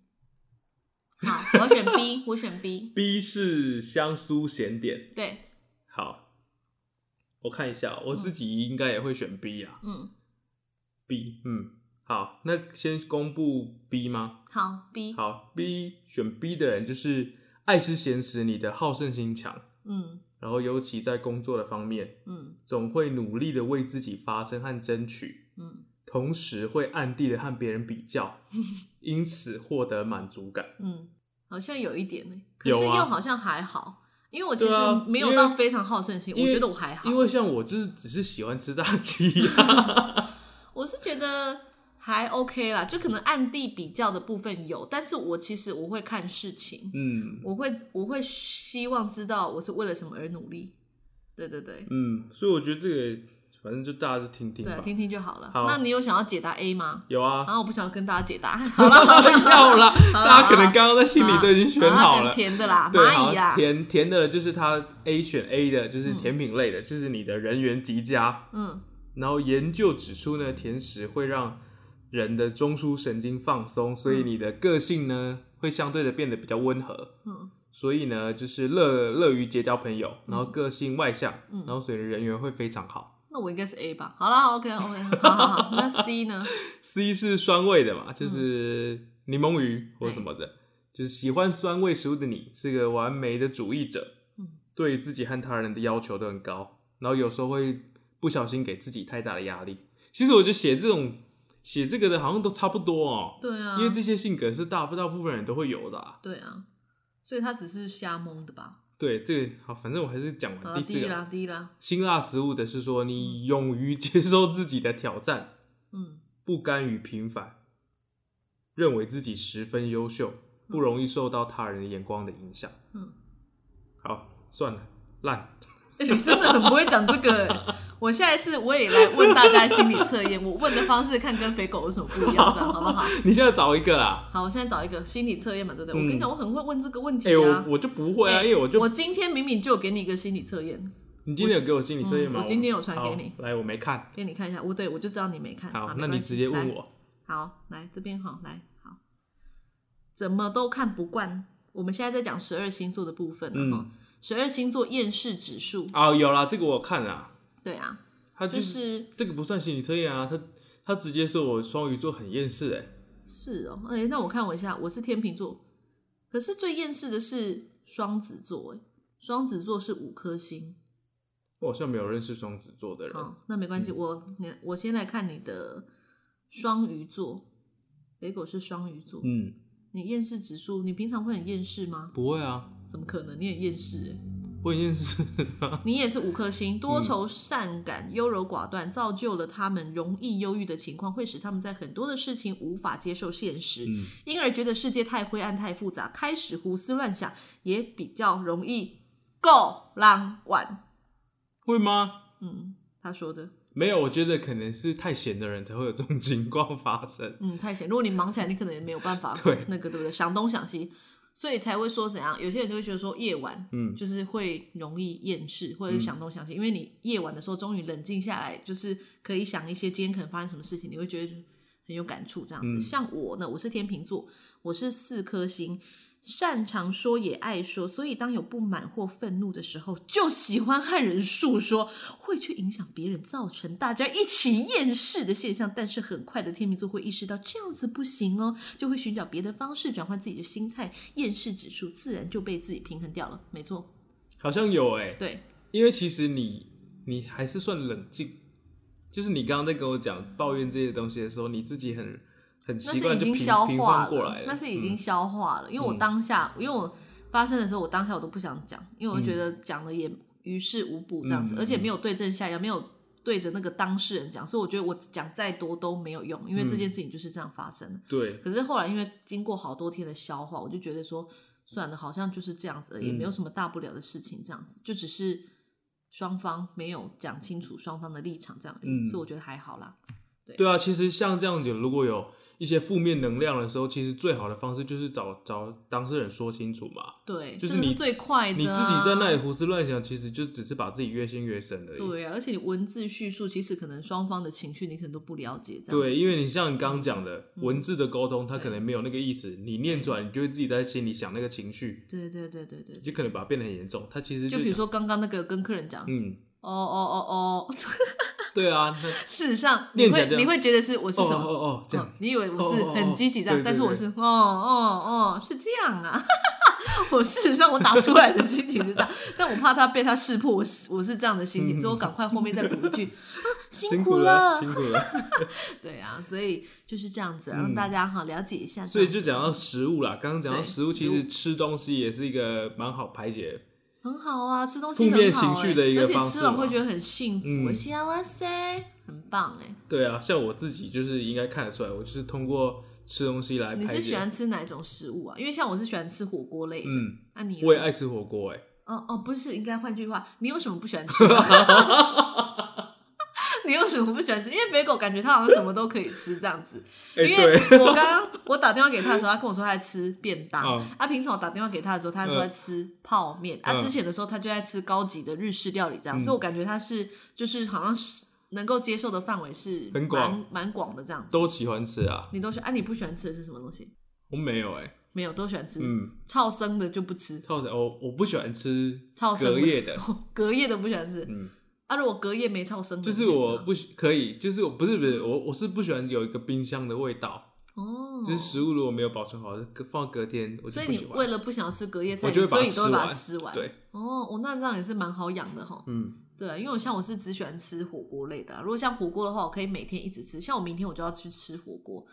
好，我要选 B，我选 B。B 是香酥咸点。对，好，我看一下，我自己应该也会选 B 啊。嗯，B，嗯，好，那先公布 B 吗？好 B。好，B 选 B 的人就是爱吃咸食，你的好胜心强，嗯然后尤其在工作的方面，嗯总会努力的为自己发声和争取，嗯同时会暗地的和别人比较，因此获得满足感。嗯，好像有一点呢，可是又好像还好，因为我其实没有到非常好胜心，我觉得我还好。因为像我就是只是喜欢吃炸鸡啊，我是觉得还 OK 啦，就可能暗地比较的部分有，但是我其实我会看事情，嗯我会我会希望知道我是为了什么而努力。对对对，嗯，所以我觉得这个反正就大家就听听对，吧。听听就好了。好那你有想要解答 A 吗？有啊然，后我不想要跟大家解答。要啦，大家可能刚刚在心里都已经选好了。甜的啦，对，蚂好蚁啦，甜甜的，就是它 A 选 A 的，就是甜品类的，就是你的人缘极佳。嗯然后研究指出呢，甜食会让人的中枢神经放松，所以你的个性呢会相对的变得比较温和。嗯所以呢，就是乐乐于结交朋友，然后个性外向，嗯然后所以人缘会非常好。那我应该是 A 吧？好啦，OK OK，好好好，那 C 呢？C 是酸味的嘛，就是柠檬鱼或什么的，就是喜欢酸味食物的你是个完美的主义者，嗯对自己和他人的要求都很高，然后有时候会不小心给自己太大的压力。其实我觉得写这种写这个的好像都差不多哦，对啊，因为这些性格是大大部分人都会有的、啊。对啊，所以他只是瞎蒙的吧？对，这个好，反正我还是讲，完第四个。第一啦，第一啦，辛辣食物的是说你勇于接受自己的挑战，嗯不甘于平凡，认为自己十分优秀，不容易受到他人的眼光的影响。嗯。好，算了，烂。欸你真的很不会讲这个、欸。我下一次我也来问大家心理测验，我问的方式看跟肥狗有什么不一样，这样好不好？你现在找一个啦。好，我现在找一个心理测验嘛，对不对？嗯我跟你讲，我很会问这个问题哎、啊。我我就不会啊，欸因为我就我今天明明就有给你一个心理测验，你今天有给我心理测验吗、嗯我今天有传给你好来，我没看。给你看一下。我对我就知道你没看。好，那你直接问来我。好，来这边好，来好，怎么都看不惯。我们现在在讲十二星座的部分了哈嗯，十二星座厌世指数，哦，有啦，这个我看了，对啊，他就是是这个不算心理测验啊，他他直接说我双鱼座很厌世哎。是哦，哎、那我看我一下，我是天秤座，可是最厌世的是双子座，哎，双子座是五颗星。我好像没有认识双子座的人。好，那没关系，我你我先来看你的双鱼座，北狗是双鱼座，嗯，你厌世指数，你平常会很厌世吗？不会啊，怎么可能？你很厌世哎。我很厌世。你也是五颗星，多愁善感、优柔寡断，造就了他们容易忧郁的情况，会使他们在很多的事情无法接受现实，嗯因而觉得世界太灰暗、太复杂，开始胡思乱想，也比较容易够浪玩。会吗？嗯，他说的，没有，我觉得可能是太闲的人才会有这种 情况发生。嗯，太闲。如果你忙起来，你可能也没有办法对那个，对不对？想东想西，所以才会说怎样？有些人就会觉得说夜晚，嗯就是会容易厌世，或者是想东想西，因为你夜晚的时候终于冷静下来，就是可以想一些今天可能发生什么事情，你会觉得很有感触这样子。嗯像我呢，我是天秤座，我是四颗星。擅长说也爱说，所以当有不满或愤怒的时候，就喜欢和人诉说，会去影响别人，造成大家一起厌世的现象。但是很快的，天秤座会意识到这样子不行哦，就会寻找别的方式转换自己的心态，厌世指数自然就被自己平衡掉了。没错，好像有哎、对，因为其实你你还是算冷静，就是你刚刚在跟我讲抱怨这些东西的时候，你自己很很那习是已经惯就平平消化翻过来了，那是已经嗯消化了。因为我当下，因为我发生的时候，我当下我都不想讲，因为我觉得讲了也于事无补这样子，而且没有对症下药，没有对着那个当事人讲，所以我觉得我讲再多都没有用，因为这件事情就是这样发生的。对，可是后来因为经过好多天的消化，我就觉得说，算了，好像就是这样子也没有什么大不了的事情，这样子就只是双方没有讲清楚双方的立场这样，嗯所以我觉得还好啦。对啊，其实像这样子，如果有一些负面能量的时候，其实最好的方式就是找找当事人说清楚嘛。对，就是你这是最快的、啊。你自己在那里胡思乱想，其实就只是把自己越陷越深而已。对啊，而且你文字叙述，其实可能双方的情绪你可能都不了解，对，因为你像你刚刚讲的、嗯文字的沟通，他可能没有那个意思，你念出来，你就会自己在心里想那个情绪，对对对对对，就可能把它变得很严重。它其实就比如说刚刚那个跟客人讲，嗯，哦哦哦哦，对啊，事实上你会你会觉得是我是哦什么？哦哦，这样嗯，你以为我是很积极这样，但是我是哦哦哦是这样啊。我事实上我打出来的心情是这样，但我怕他被他识破，我是我是这样的心情，所以我赶快后面再补一句啊，辛辛苦了，辛苦了。对啊，所以就是这样子，让大家哈了解一下。所以就讲到食物啦，刚刚讲到食物，其实吃东西也是一个蛮好排解。很好啊，吃东西很好情绪的一个欸而且方吃完会觉得很幸福，嗯幸哇塞，很棒哎。对啊，像我自己就是应该看得出来，我就是通过吃东西来你。是喜欢吃哪一种食物啊？因为像我是喜欢吃火锅类的，嗯，那你我也爱吃火锅哎、哦哦，不是，应该换句话，你有什么不喜欢吃 什么不喜欢吃？因为肥狗感觉它好像什么都可以吃这样子。哎、因对，为我刚刚我打电话给他的时候，他跟我说他在吃便当。嗯啊，平常我打电话给他的时候，他说在吃泡面。啊，嗯之前的时候他就在吃高级的日式料理这样，所以我感觉他是就是好像是能够接受的范围是很广蛮蛮广的这样子。都喜欢吃啊。你都喜欢啊？你不喜欢吃的是什么东西？我没有哎、没有，都喜欢吃。嗯，超生的就不吃，超生我我不喜欢吃超生隔夜的，隔夜的不喜欢吃。嗯，啊，如果隔夜没超生，就是我不可以，就是我不是不是我我是不喜欢有一个冰箱的味道，哦，就是食物如果没有保存好，隔放隔天我就所以。你为了不想要吃隔夜菜，所以你都会把它吃吃完。对，哦，我那这样也是蛮好养的哈。嗯，对啊，因为我像我是只喜欢吃火锅类的啊、如果像火锅的话，我可以每天一直吃。像我明天我就要去吃火锅，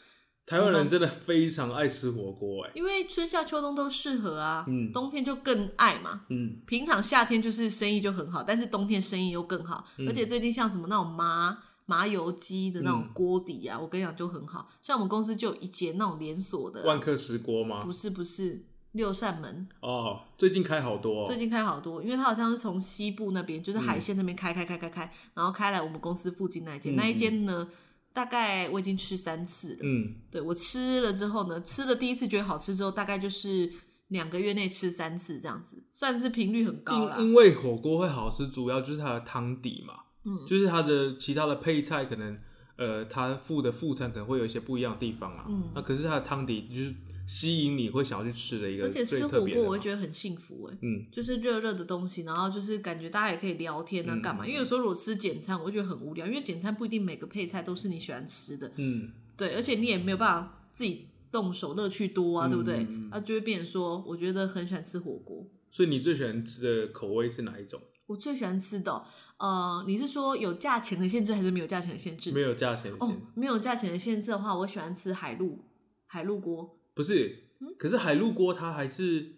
台湾人真的非常爱吃火锅哎、因为春夏秋冬都适合啊。嗯冬天就更爱嘛。嗯，平常夏天就是生意就很好，但是冬天生意又更好。嗯而且最近像什么那种麻麻油鸡的那种锅底啊，我跟你讲就很好。像我们公司就有一间那种连锁的啊、万客石锅吗不？是不是六扇门，哦，最近开好多、哦，最近开好多，因为它好像是从西部那边，就是海鲜那边开开开开开，然后开来我们公司附近那一间，嗯那一间呢，大概我已经吃三次了。嗯，对我吃了之后呢，吃了第一次觉得好吃之后，大概就是两个月内吃三次这样子，算是频率很高了因。因为火锅会好吃，主要就是它的汤底嘛，嗯。就是它的其他的配菜可能，呃，它附的副餐可能会有一些不一样的地方啊，嗯。那可是它的汤底就是吸引你会想要去吃的一个而且吃火锅我会觉得很幸福哎、嗯，就是热热的东西，然后就是感觉大家也可以聊天啊，嗯干嘛？因为有时候如果吃简餐，我会觉得很无聊，因为简餐不一定每个配菜都是你喜欢吃的，嗯，对，而且你也没有办法自己动手，乐趣多啊，对不对？那、就会变成说，我觉得很喜欢吃火锅。所以你最喜欢吃的口味是哪一种？我最喜欢吃的哦，呃，你是说有价钱的限制还是没有价钱的限制？没有价钱哦线，，没有价钱的限制的话，我喜欢吃海陆海陆锅。不是，嗯可是海陆锅它还是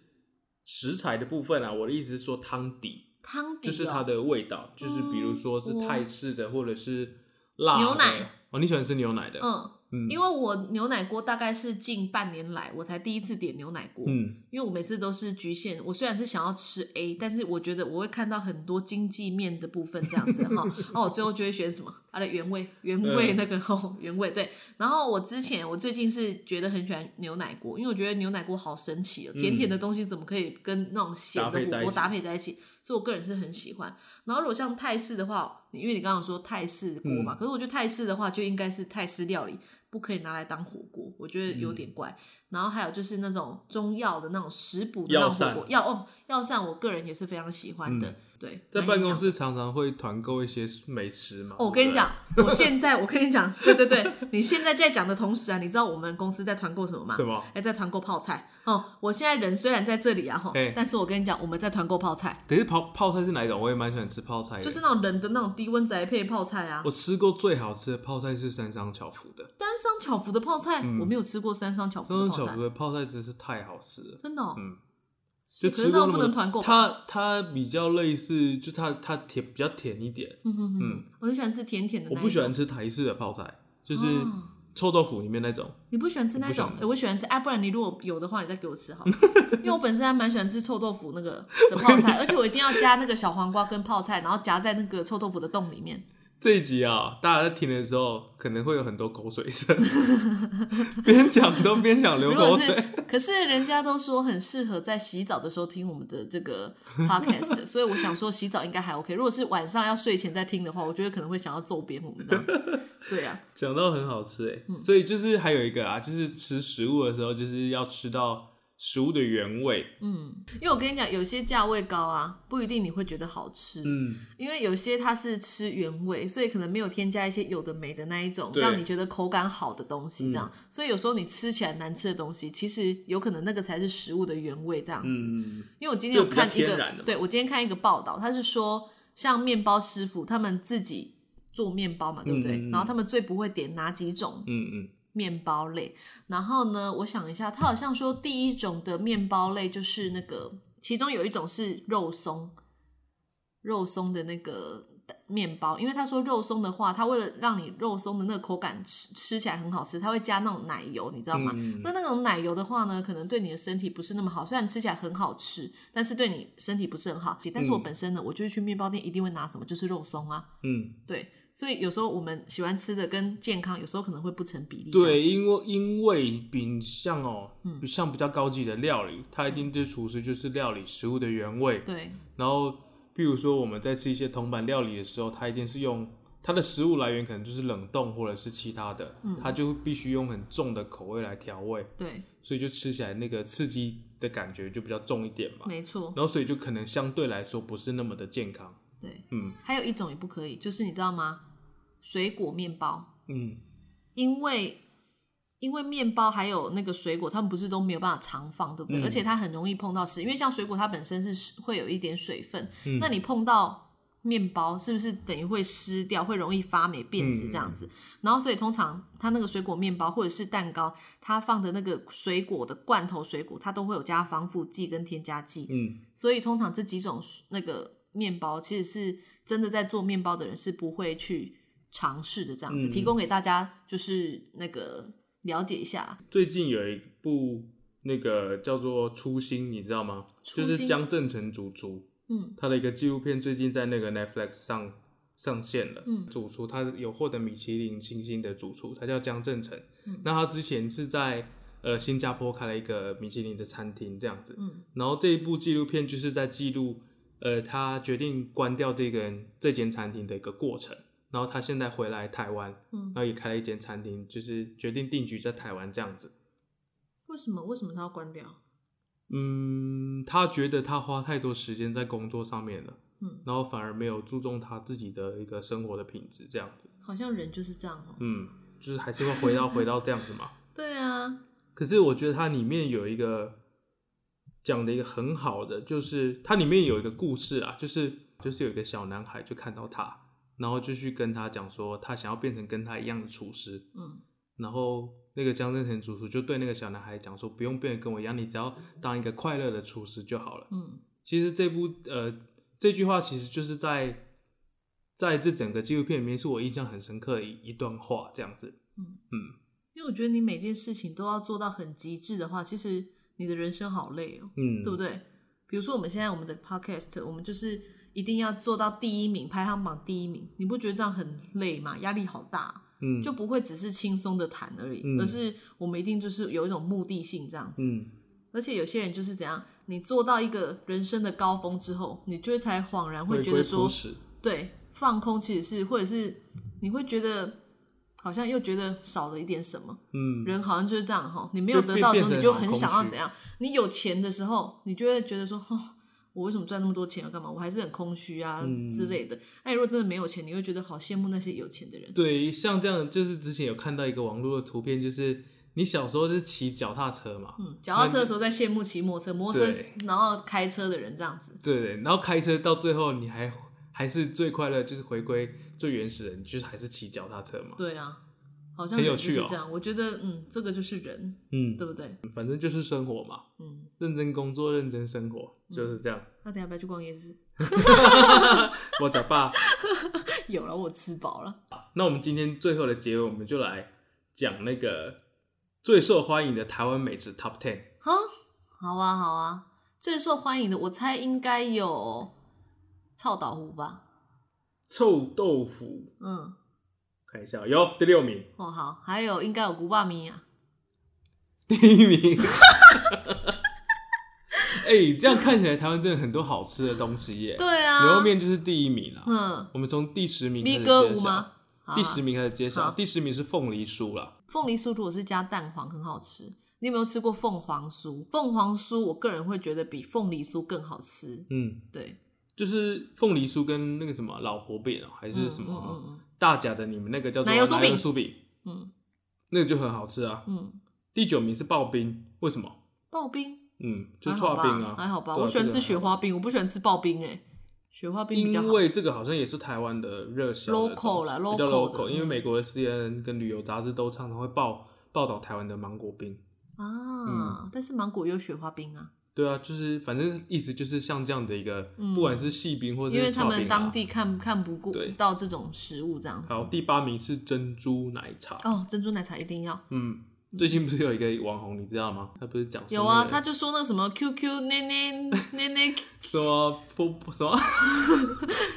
食材的部分啊。我的意思是说汤底，汤底、哦、就是它的味道，就是比如说是嗯泰式的或者是辣的牛奶哦，你喜欢吃牛奶的？嗯，嗯因为我牛奶锅大概是近半年来我才第一次点牛奶锅，嗯因为我每次都是局限，我虽然是想要吃 A，但是我觉得我会看到很多经济面的部分这样子哈，哦，我最后就会选什么它的原味，原味嗯那个 哦原味对。然后我之前我最近是觉得很喜欢牛奶锅，因为我觉得牛奶锅好神奇哦，甜甜的东西怎么可以跟那种咸的火锅搭配在一起搭配在一起？所以我个人是很喜欢。然后如果像泰式的话，因为你刚刚说泰式锅嘛，嗯可是我觉得泰式的话就应该是泰式料理，不可以拿来当火锅，我觉得有点怪。然后还有就是那种中药的那种食补的那种火锅，药哦药膳，我个人也是非常喜欢的。对，在办公室常常会团购一些美食嘛。哦，我跟你讲，我现在我跟你讲，对对对，你现在在讲的同时啊，你知道我们公司在团购什么吗？什么？哎，在团购泡菜哦。我现在人虽然在这里啊哈哎，但是我跟你讲，我们在团购泡菜，可是泡泡菜是哪一种？我也蛮喜欢吃泡菜的。就是那种冷的那种低温宅配泡菜啊。我吃过最好吃的泡菜是三商巧福的，三商巧福的泡菜，我没有吃过三商巧福的泡菜三商巧福，的泡菜真是太好吃了。真的哦。嗯，就吃过那么不能团购吧。它它比较类似，就它它甜比较甜一点。嗯哼哼嗯，我很喜欢吃甜甜的那种。我不喜欢吃台式的泡菜，就是哦臭豆腐里面那种。你不喜欢吃那种我不喜？欢诶我喜欢吃，哎、不然你如果有的话，你再给我吃好了。因为我本身还蛮喜欢吃臭豆腐那个的泡菜，而且我一定要加那个小黄瓜跟泡菜，然后夹在那个臭豆腐的洞里面。这一集啊，大家在听的时候可能会有很多口水声，边讲都边想流口水。可是人家都说很适合在洗澡的时候听我们的这个 podcast，所以我想说洗澡应该还 OK。如果是晚上要睡前再听的话，我觉得可能会想要揍扁我们这样子。对啊，讲到很好吃哎、嗯所以就是还有一个啊，就是吃食物的时候，就是要吃到食物的原味。嗯，因为我跟你讲，有些价位高啊，不一定你会觉得好吃。嗯，因为有些它是吃原味，所以可能没有添加一些有的没的那一种，让你觉得口感好的东西，这样。所以有时候你吃起来难吃的东西，其实有可能那个才是食物的原味，这样子。嗯，因为我今天有看一个对我今天看一个报道，他是说像面包师傅他们自己做面包嘛，对不对？嗯嗯嗯然后他们最不会点哪几种嗯嗯面包类？然后呢，我想一下，他好像说第一种的面包类就是那个，其中有一种是肉松，肉松的那个面包，因为他说肉松的话，他为了让你肉松的那个口感吃吃起来很好吃，他会加那种奶油，你知道吗？嗯那那种奶油的话呢，可能对你的身体不是那么好，虽然吃起来很好吃，但是对你身体不是很好。但是我本身呢，我就是去面包店一定会拿什么，就是肉松啊，嗯，对。所以有时候我们喜欢吃的跟健康有时候可能会不成比例。对，，因为因为比像哦，像比较高级的料理，它一定对厨师就是料理食物的原味。对，然后，比如说我们在吃一些铜板料理的时候，它一定是用它的食物来源可能就是冷冻或者是其他的，嗯它就必须用很重的口味来调味，对，所以就吃起来那个刺激的感觉就比较重一点嘛。没错，然后所以就可能相对来说不是那么的健康。对。嗯还有一种也不可以，就是你知道吗？水果面包，嗯因为因为面包还有那个水果，他们不是都没有办法常放，对不对？嗯而且它很容易碰到湿，因为像水果它本身是会有一点水分，嗯那你碰到面包是不是等于会湿掉，会容易发霉变质这样嗯子？然后所以通常它那个水果面包或者是蛋糕，它放的那个水果的罐头水果，它都会有加防腐剂跟添加剂，嗯所以通常这几种那个面包，其实是真的在做面包的人是不会去尝试的，这样子、嗯提供给大家，就是那个了解一下。最近有一部那个叫做《初心》，你知道吗？就是江正成主厨，嗯他的一个纪录片最近在那个 Netflix 上上线了。嗯主厨他有获得米其林星星的主厨，他叫江正成。嗯那他之前是在呃新加坡开了一个米其林的餐厅这样子。嗯然后这一部纪录片就是在记录呃他决定关掉这个这间餐厅的一个过程。然后他现在回来台湾，嗯，然后也开了一间餐厅，就是决定定居在台湾这样子。为什么为什么他要关掉？嗯，他觉得他花太多时间在工作上面了，嗯，然后反而没有注重他自己的一个生活的品质，这样子，好像人就是这样哦、嗯，就是还是会回到回到这样子嘛。对啊，可是我觉得它里面有一个讲的一个很好的，就是它里面有一个故事啊，就是就是有一个小男孩就看到他，然后就去跟他讲说，他想要变成跟他一样的厨师，嗯。然后那个江正成主厨就对那个小男孩讲说，不用变得跟我一样，你只要当一个快乐的厨师就好了。嗯。其实这部呃这句话其实就是在在这整个纪录片里面是我印象很深刻的一一段话，这样子。嗯。嗯，因为我觉得你每件事情都要做到很极致的话，其实你的人生好累哦、嗯，对不对？比如说我们现在我们的 podcast，我们就是一定要做到第一名，排行榜第一名，你不觉得这样很累吗？压力好大，嗯，就不会只是轻松的谈而已，嗯而是我们一定就是有一种目的性这样子。嗯而且有些人就是怎样，你做到一个人生的高峰之后，你就会才恍然会觉得说对，放空其实是，或者是你会觉得好像又觉得少了一点什么。嗯人好像就是这样哈，你没有得到的时候，你就很想要怎样？你有钱的时候，你就会觉得说，哦，我为什么赚那么多钱要干嘛？我还是很空虚啊、嗯之类的。那如果真的没有钱，你会觉得好羡慕那些有钱的人。对，像这样就是之前有看到一个网络的图片，就是你小时候是骑脚踏车嘛，嗯，脚踏车的时候在羡慕骑摩托车，摩托车然后开车的人这样子。对对，然后开车到最后你还还是最快乐，就是回归最原始的，你就是还是骑脚踏车嘛。对啊，好像很有趣哦这样。我觉得，嗯，这个就是人，嗯，对不对？反正就是生活嘛，嗯，认真工作，认真生活，就是这样。那等下不要去逛夜市？我假爸。有了，我吃饱了。那我们今天最后的结尾，我们就来讲那个最受欢迎的台湾美食 Top Ten。好，好啊，好啊。最受欢迎的，我猜应该有臭豆腐吧。臭豆腐，嗯，看一下，有第六名，哦好，还有应该有古巴米啊，第一名。哎、这样看起来台湾真的很多好吃的东西耶。对啊，牛肉面就是第一名啦。嗯我们从第十名第十名开始揭晓，第十名是凤梨酥啦。凤梨酥如果是加蛋黄很好吃。你有没有吃过凤凰酥？凤凰酥我个人会觉得比凤梨酥更好吃。嗯，对，就是凤梨酥跟那个什么老婆饼哦、还是什么、嗯嗯大甲的你们那个叫做奶油酥饼酥饼，嗯那个就很好吃啊。嗯嗯，第九名是刨冰，为什么？刨冰嗯，就刨冰啊，还好吧。我喜欢吃雪花冰，我不喜欢吃刨冰哎、雪花冰因。为这个好像也是台湾的热销 Local 啦比较 local 因为嗯美国的 CNN 跟旅游杂志都常常会报报道台湾的芒果冰。啊，嗯但是芒果也有雪花冰啊，对啊，就是反正意思就是像这样的一个，不管是细冰或者因为他们当地看看不过到这种食物这样子。好，第八名是珍珠奶茶。哦，珍珠奶茶一定要嗯，最近不是有一个网红，你知道吗？他不是讲有啊，他就说那个什么 QQ 奶奶奶奶，什么不不什么，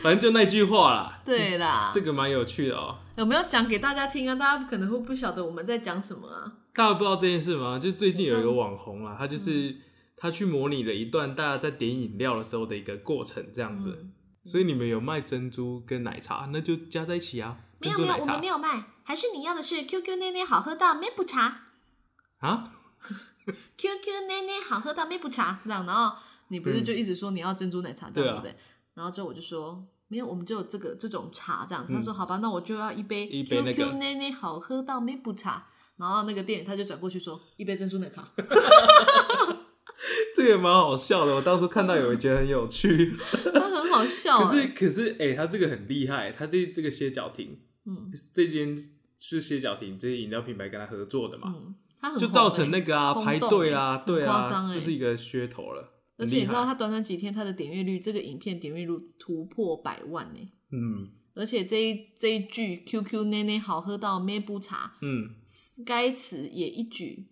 反正就那句话啦。对啦，这个蛮有趣的哦、有没有讲给大家听啊？大家可能会不晓得我们在讲什么啊。大家不知道这件事吗？就最近有一个网红啦，他嗯就是他去模拟了一段大家在点饮料的时候的一个过程，这样子。嗯，所以你们有卖珍珠跟奶茶，那就加在一起啊。没有没有，我们没有卖，还是你要的是 QQ 奶奶好喝到没不茶啊？，QQ 奶奶好喝到没不茶这样，然后你不是就一直说你要珍珠奶茶这样、对不对？然后之后我就说。没有，我们就有这个这种茶这样子。他说：“好吧，那我就要一杯嗯一杯 QQ 奶奶好喝到没不茶。”然后那个店员他就转过去说：“一杯珍珠奶茶。这个蛮好笑的，我当初看到有人觉得很有趣。”他很好笑、可是欸。可是，哎、他这个很厉害，他这这个歇脚亭，嗯这间是歇脚亭这些饮料品牌跟他合作的嘛，嗯，他很红就造成欸那个啊排队啊，很对啊，夸就是一个噱头了。而且你知道，他短短几天，他的点阅率，这个影片点阅率突破百万呢。嗯而且这一这一句 “QQ 奶奶好喝到咩不茶嗯”该词也一举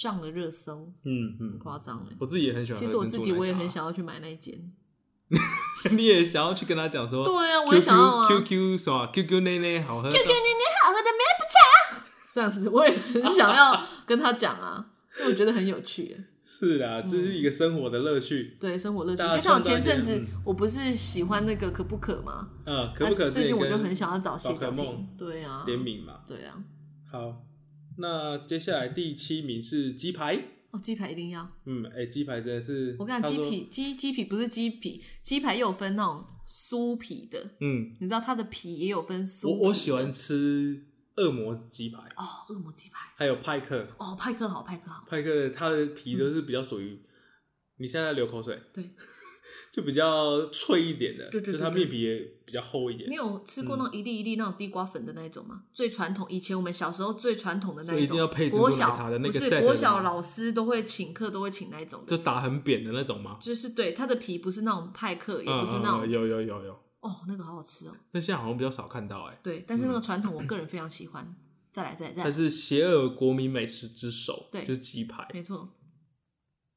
上了热搜，嗯很嗯，夸张哎。我自己也很喜欢。其实我自己我也很想要去买那一间。你也想要去跟他讲说，对啊我也想要啊 QQ 什么 QQ 奶奶好喝，QQ 奶奶好喝的咩不茶，这样子我也很想要跟他讲啊，因为我觉得很有趣欸。是啊，这是一个生活的乐趣。对生活乐趣，就像我前阵子嗯我不是喜欢那个可不可吗？嗯，可不可最近我就很想要找谢宝可梦，对啊，联名嘛？对啊，好，那接下来第七名是鸡排。哦，鸡排一定要。嗯，哎、鸡排真的是，我跟你讲，鸡皮鸡鸡皮不是鸡皮，鸡排又有分那种酥皮的，嗯，你知道它的皮也有分酥皮。我我喜欢吃恶魔鸡排，哦，恶魔鸡排，还有派克，哦，派克好，派克好，派克它的皮都是比较属于，你现在流口水，对，就比较脆一点的，对对对就它面皮也比较厚一点。你，有吃过那种一粒一粒那种地瓜粉的那一种吗？最传统，以前我们小时候最传统的那一种一定要种，配国小茶的那个不是国小老师都会请客，都会请那一种的，就打很扁的那种吗？就是对它的皮不是那种派克，也嗯不是那种嗯嗯有有有有，哦，那个好好吃哦。那现在好像比较少看到哎、对，但是那个传统我个人非常喜欢。再来，再来，再来，它是邪恶国民美食之首，对就是鸡排，没错，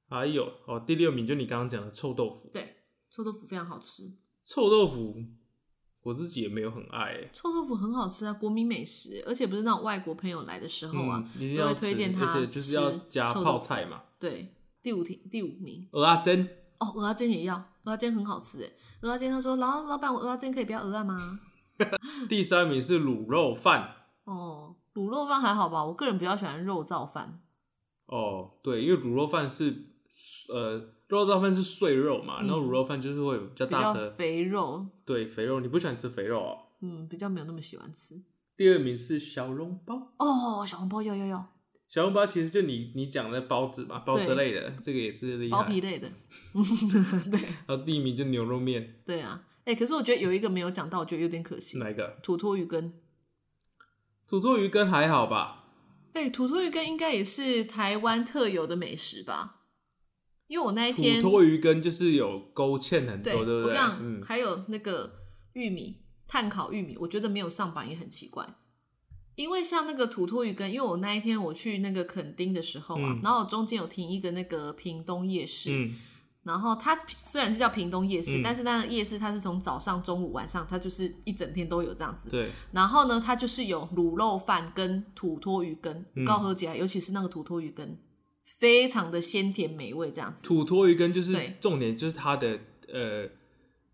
还有哦，第六名就你刚刚讲的臭豆腐，对，臭豆腐非常好吃。臭豆腐我自己也没有很爱、欸，臭豆腐很好吃啊，国民美食，而且不是那种外国朋友来的时候啊，都会推荐他而且就是要加泡菜嘛，对，第五题第五名鹅啊煎，哦，鹅阿煎也要，鹅阿煎很好吃哎，鹅阿煎他说老老板我鹅阿煎可以不要鹅啊吗？第三名是卤肉饭。哦，卤肉饭还好吧，我个人比较喜欢肉燥饭，哦，对，因为卤肉饭是呃肉燥饭是碎肉嘛，嗯然后卤肉饭就是会有比较大的肥肉，对肥肉，你不喜欢吃肥肉哦。嗯，比较没有那么喜欢吃。第二名是小笼包，哦，小笼包要要要，小笼包其实就你你讲的包子嘛，包子对类的，这个也是厉害。包皮类的，对然后第一名就牛肉面，对啊，哎、可是我觉得有一个没有讲到，我觉得有点可惜，哪一个？土托鱼羹。土托鱼羹还好吧？哎、土托鱼羹应该也是台湾特有的美食吧？因为我那一天土托鱼羹就是有勾芡很多，对对不对？我跟你讲，嗯，还有那个玉米炭烤玉米，我觉得没有上榜也很奇怪。因为像那个土托鱼羹，因为我那一天我去那个垦丁的时候啊，嗯。然后中间有停一个那个屏东夜市，嗯。然后它虽然是叫屏东夜市，嗯。但是那个夜市它是从早上、中午、晚上，它就是一整天都有这样子。对，然后呢，它就是有卤肉饭跟土托鱼羹，嗯。高和起来，尤其是那个土托鱼羹，非常的鲜甜美味，这样子，土托鱼羹就是对重点，就是它的呃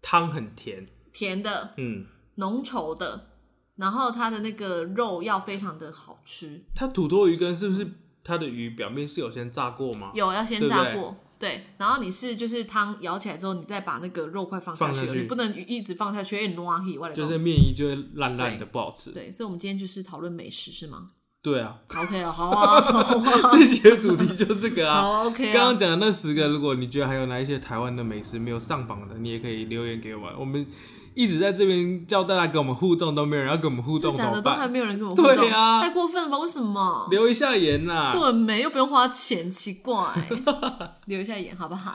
汤很甜，甜的、嗯，浓稠的，然后它的那个肉要非常的好吃，它土托鱼羹是不是它的鱼表面是有先炸过吗？有要先对不对炸过。对，然后你是就是汤舀起来之后，你再把那个肉块放下去，下去你不能一直放下去，会烂起。我来讲就是面衣就会烂烂的，不好吃。对，所以我们今天就是讨论美食是吗对啊，？OK 啊，好啊，好啊，这期的主题就是这个啊。好 OK 啊刚刚。讲的那十个，如果你觉得还有哪一些台湾的美食没有上榜的，你也可以留言给我们。我们一直在这边叫大家跟我们互动，都没有人要跟我们互动，讲的都还办？没有人跟我互动，对啊太过分了吧？为什么？留一下言呐、对没又不用花钱，奇怪，留一下言好不好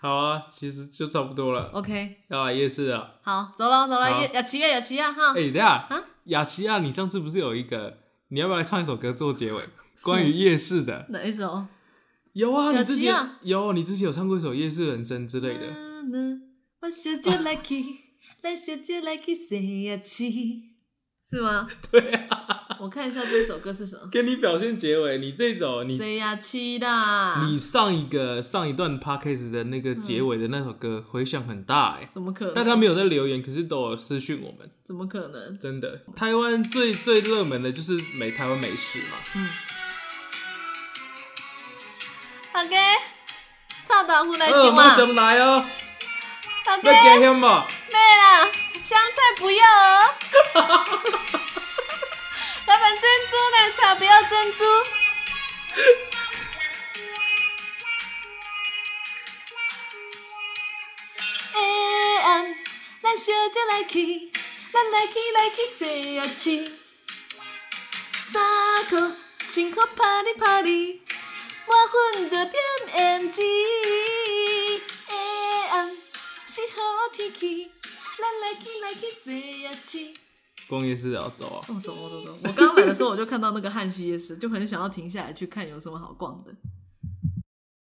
好啊，其实就差不多了。？OK，要来夜市了。好，走了走了，好雅雅琪呀雅琪呀哈哎、，等一下啊，雅琪亚，你上次不是有一个？你要不要来唱一首歌做结尾？关于夜市的。哪一首？有啊，你雅之前琪亚有，你之前有唱过一首《夜市人生》之类的。我 是吗？对啊，我看一下这首歌是什么。给你表现结尾，你这首你谁呀七啦？你上一个上一段 podcast 的那个结尾的那首歌回响很大哎、怎么可能？大家没有在留言，可是都有私讯我们，怎么可能？真的。台湾最最热门的就是美台湾美食嘛，嗯臭豆腐来呃，马听嘛。上来哦，OK，要给香吗？妹啦，香菜不要哦。老板珍珠奶茶不要珍珠。咱小姐来去，咱来去来去洗啊去。衫裤穿好拍哩拍哩，满分着点胭脂。哎啊，是好天气，来去来去谁呀去。逛夜市要走啊，哦，走走走！我刚刚来的时候，我就看到那个汉西夜市，就很想要停下来去看有什么好逛的。